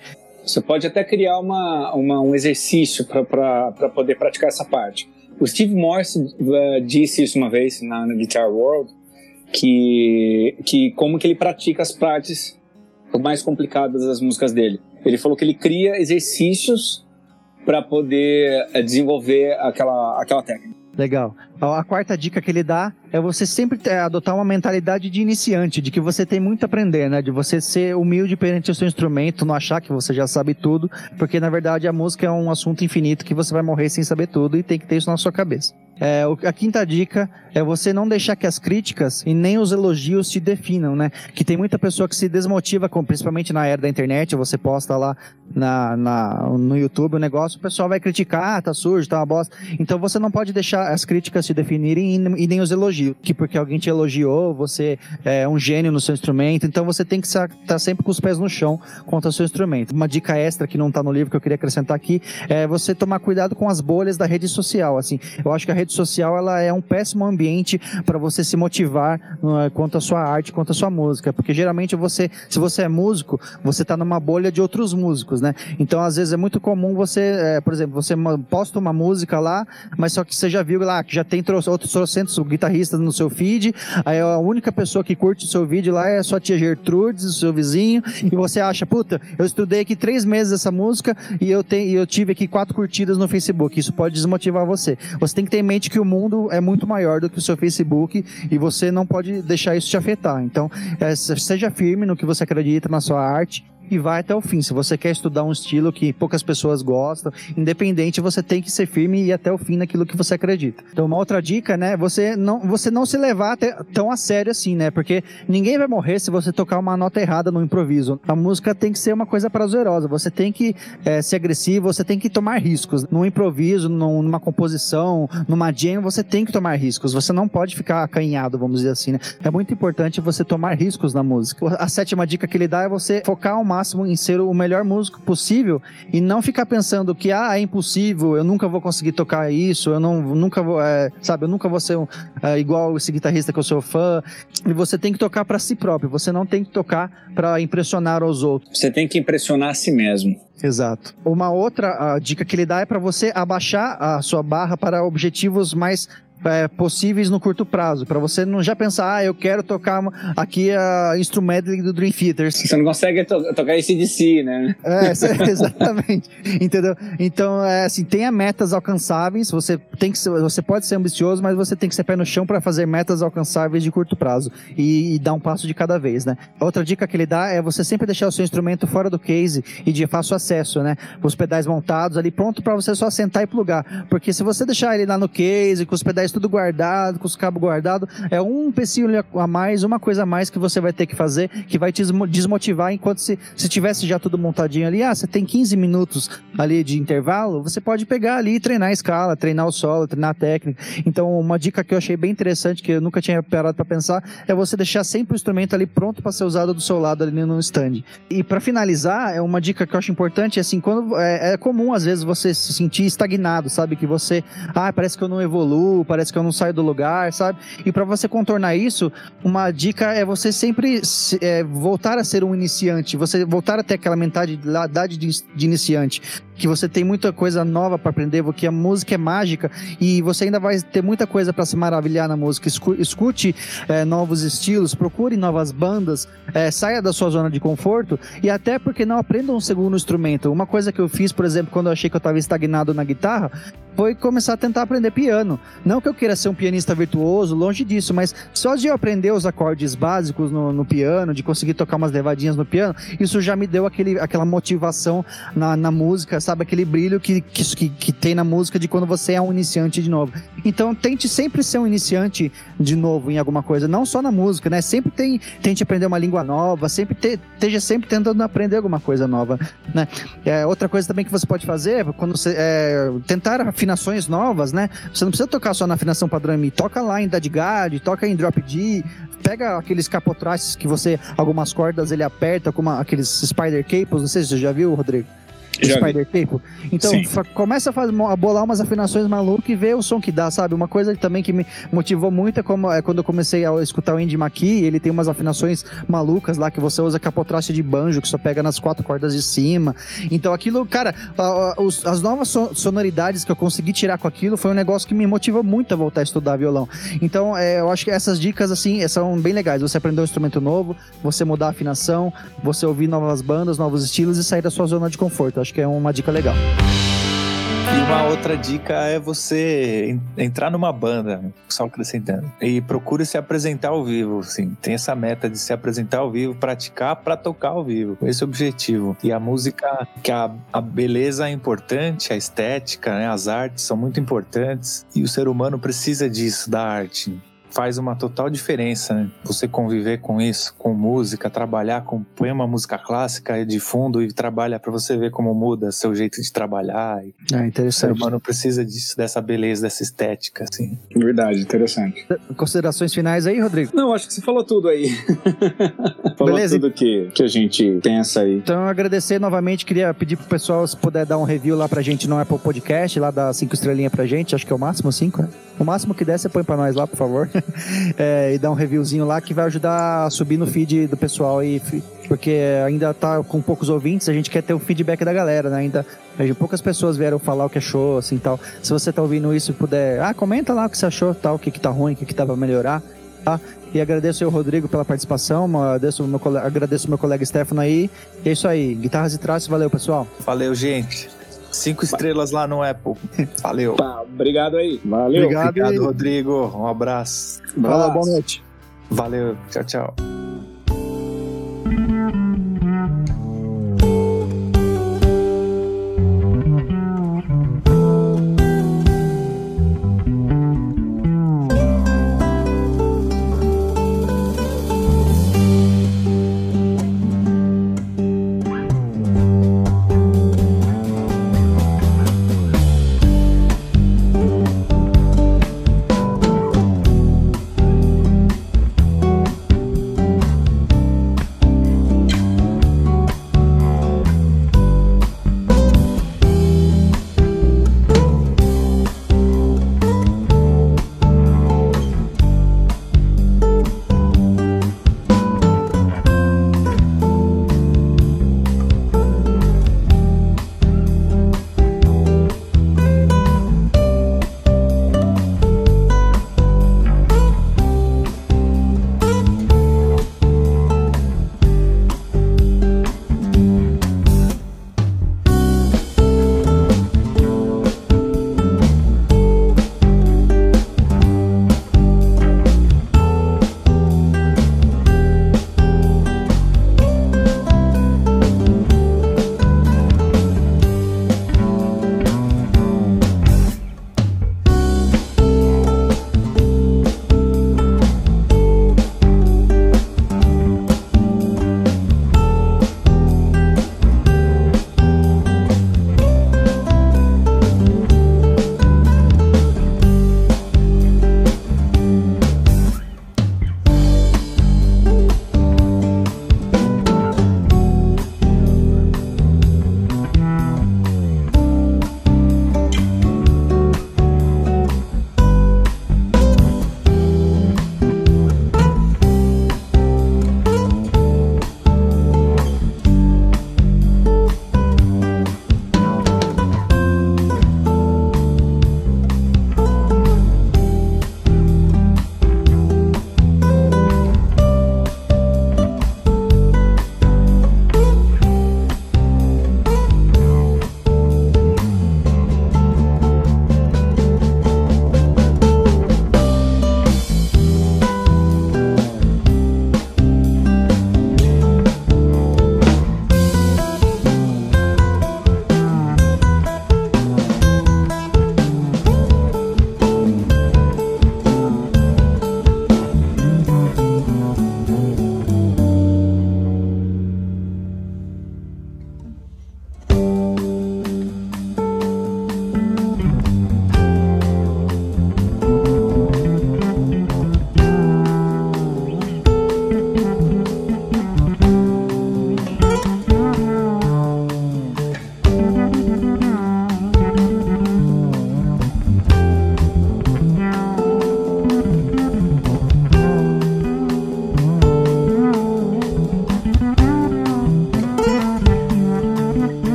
Você pode até criar uma, uma um exercício para poder praticar essa parte. O Steve Morse uh, disse isso uma vez na, na Guitar World, que, que como que ele pratica as partes mais complicadas das músicas dele. Ele falou que ele cria exercícios para poder uh, desenvolver aquela, aquela técnica. Legal. A quarta dica que ele dá é você sempre adotar uma mentalidade de iniciante, de que você tem muito a aprender, né? De você ser humilde perante o seu instrumento, não achar que você já sabe tudo, porque na verdade a música é um assunto infinito que você vai morrer sem saber tudo e tem que ter isso na sua cabeça. É, a quinta dica é você não deixar que as críticas e nem os elogios te definam, né? Que tem muita pessoa que se desmotiva, com, principalmente na era da internet, você posta lá na, na, no YouTube o negócio, o pessoal vai criticar, ah, tá sujo, tá uma bosta. Então você não pode deixar as críticas te definirem e, nem os elogios. Que porque alguém te elogiou, você é um gênio no seu instrumento, então você tem que estar tá sempre com os pés no chão contra o seu instrumento. Uma dica extra que não tá no livro que eu queria acrescentar aqui é você tomar cuidado com as bolhas da rede social. Assim, eu acho que a rede social ela é um péssimo ambiente para você se motivar quanto à sua arte, quanto à sua música, porque geralmente você, se você é músico, você está numa bolha de outros músicos, né? Então às vezes é muito comum você, é, por exemplo, você posta uma música lá, mas só que você já viu lá que já tem outros trocentos guitarristas no seu feed, aí a única pessoa que curte o seu vídeo lá é sua tia Gertrudes, o seu vizinho, e você acha, puta, eu estudei aqui três meses essa música e eu, tenho, eu tive aqui quatro curtidas no Facebook. Isso pode desmotivar você. Você tem que ter em mente mente que o mundo é muito maior do que o seu Facebook e você não pode deixar isso te afetar. Então, é, seja firme no que você acredita na sua arte e vai até o fim. Se você quer estudar um estilo que poucas pessoas gostam, independente, você tem que ser firme e ir até o fim naquilo que você acredita. Então, uma outra dica, né? Você não, você não se levar tão a sério assim, né? Porque ninguém vai morrer se você tocar uma nota errada no improviso. A música tem que ser uma coisa prazerosa. Você tem que é, ser agressivo, você tem que tomar riscos. No improviso, numa composição, numa jam, você tem que tomar riscos. Você não pode ficar acanhado, vamos dizer assim, né? É muito importante você tomar riscos na música. A sétima dica que ele dá é você focar ao máximo em ser o melhor músico possível e não ficar pensando que, ah, é impossível, eu nunca vou conseguir tocar isso, eu não, nunca vou, é, sabe, eu nunca vou ser um, é, igual esse guitarrista que eu sou fã. E você tem que tocar para si próprio, você não tem que tocar para impressionar os outros. Você tem que impressionar a si mesmo. Exato. Uma outra dica que ele dá é para você abaixar a sua barra para objetivos mais é, possíveis no curto prazo, para você não já pensar, ah, eu quero tocar aqui a instrumento do Dream Theater. Você não consegue to tocar esse de si, né? É, exatamente. Entendeu? Então, é, assim, tenha metas alcançáveis, você tem que ser, você pode ser ambicioso, mas você tem que ser pé no chão para fazer metas alcançáveis de curto prazo e, e, dar um passo de cada vez, né? Outra dica que ele dá é você sempre deixar o seu instrumento fora do case e de fácil acesso, né? Os pedais montados ali pronto para você só sentar e plugar, porque se você deixar ele lá no case com os pedais tudo guardado, com os cabos guardados. É um empecilho a mais, uma coisa a mais que você vai ter que fazer, que vai te desmotivar enquanto se, se tivesse já tudo montadinho ali. Ah, você tem 15 minutos ali de intervalo, você pode pegar ali e treinar a escala, treinar o solo, treinar a técnica. Então, uma dica que eu achei bem interessante, que eu nunca tinha parado para pensar, é você deixar sempre o instrumento ali pronto para ser usado do seu lado ali no stand. E para finalizar, é uma dica que eu acho importante, é assim, quando é, é comum às vezes você se sentir estagnado, sabe? Que você, ah, parece que eu não evoluo, parece parece que eu não saio do lugar, sabe? E para você contornar isso, uma dica é você sempre é, voltar a ser um iniciante, você voltar a ter aquela mentalidade de, de iniciante que você tem muita coisa nova para aprender, porque a música é mágica e você ainda vai ter muita coisa para se maravilhar na música. Escute é, novos estilos, procure novas bandas, é, saia da sua zona de conforto e até porque não aprenda um segundo instrumento. Uma coisa que eu fiz, por exemplo, quando eu achei que eu estava estagnado na guitarra, foi começar a tentar aprender piano. Não que eu queira ser um pianista virtuoso, longe disso, mas só de eu aprender os acordes básicos no, no piano, de conseguir tocar umas levadinhas no piano, isso já me deu aquele, aquela motivação na, na música, sabe? Aquele brilho que, que, que tem na música de quando você é um iniciante de novo. Então, tente sempre ser um iniciante de novo em alguma coisa, não só na música, né? Sempre tem, tente aprender uma língua nova, sempre te, esteja sempre tentando aprender alguma coisa nova, né? É, outra coisa também que você pode fazer, quando você é, tentar afinações novas, né? Você não precisa tocar só na afinação padrão Mi, toca lá em Dadgad, toca em Drop D, pega aqueles capotraces que você, algumas cordas ele aperta, como aqueles Spider Cables, não sei se você já viu, Rodrigo. Spider Tape. Então, começa a, fazer, a bolar umas afinações malucas e ver o som que dá, sabe? Uma coisa também que me motivou muito é, como, é quando eu comecei a escutar o Andy McKee, ele tem umas afinações malucas lá que você usa capotraste de banjo, que só pega nas quatro cordas de cima. Então, aquilo, cara, as novas sonoridades que eu consegui tirar com aquilo foi um negócio que me motivou muito a voltar a estudar violão. Então, é, eu acho que essas dicas, assim, são bem legais. Você aprender um instrumento novo, você mudar a afinação, você ouvir novas bandas, novos estilos e sair da sua zona de conforto. Eu acho que é uma dica legal. E uma outra dica é você entrar numa banda, só acrescentando, e procure se apresentar ao vivo, assim, tem essa meta de se apresentar ao vivo, praticar para tocar ao vivo, esse é o objetivo. E a música, que a, a beleza é importante, a estética, né, as artes são muito importantes, e o ser humano precisa disso, da arte faz uma total diferença, né? Você conviver com isso, com música, trabalhar com põe uma música clássica de fundo e trabalha para você ver como muda seu jeito de trabalhar. É interessante. O ser humano precisa disso, dessa beleza, dessa estética, assim. Verdade, interessante. Considerações finais aí, Rodrigo? Não, acho que você falou tudo aí. falou Beleza. tudo que, que a gente pensa aí. Então, agradecer novamente, queria pedir pro pessoal se puder dar um review lá pra gente no Apple Podcast, lá dar cinco estrelinhas pra gente, acho que é o máximo cinco, né? O máximo que der, você põe pra nós lá, por favor. é, e dá um reviewzinho lá que vai ajudar a subir no feed do pessoal aí, porque ainda tá com poucos ouvintes, a gente quer ter o feedback da galera, né? Ainda poucas pessoas vieram falar o que achou, assim, tal. Se você tá ouvindo isso e puder, ah, comenta lá o que você achou, tal, o que que tá ruim, o que que dá pra melhorar, tá? E agradeço ao Rodrigo pela participação, agradeço meu, agradeço meu colega Stefano aí. E é isso aí, guitarras e traços, valeu pessoal. Valeu, gente. Cinco estrelas lá no Apple. Valeu. Tá, obrigado aí. Valeu. Obrigado, obrigado Rodrigo. Um abraço. Fala, boa noite. Valeu. Tchau, tchau.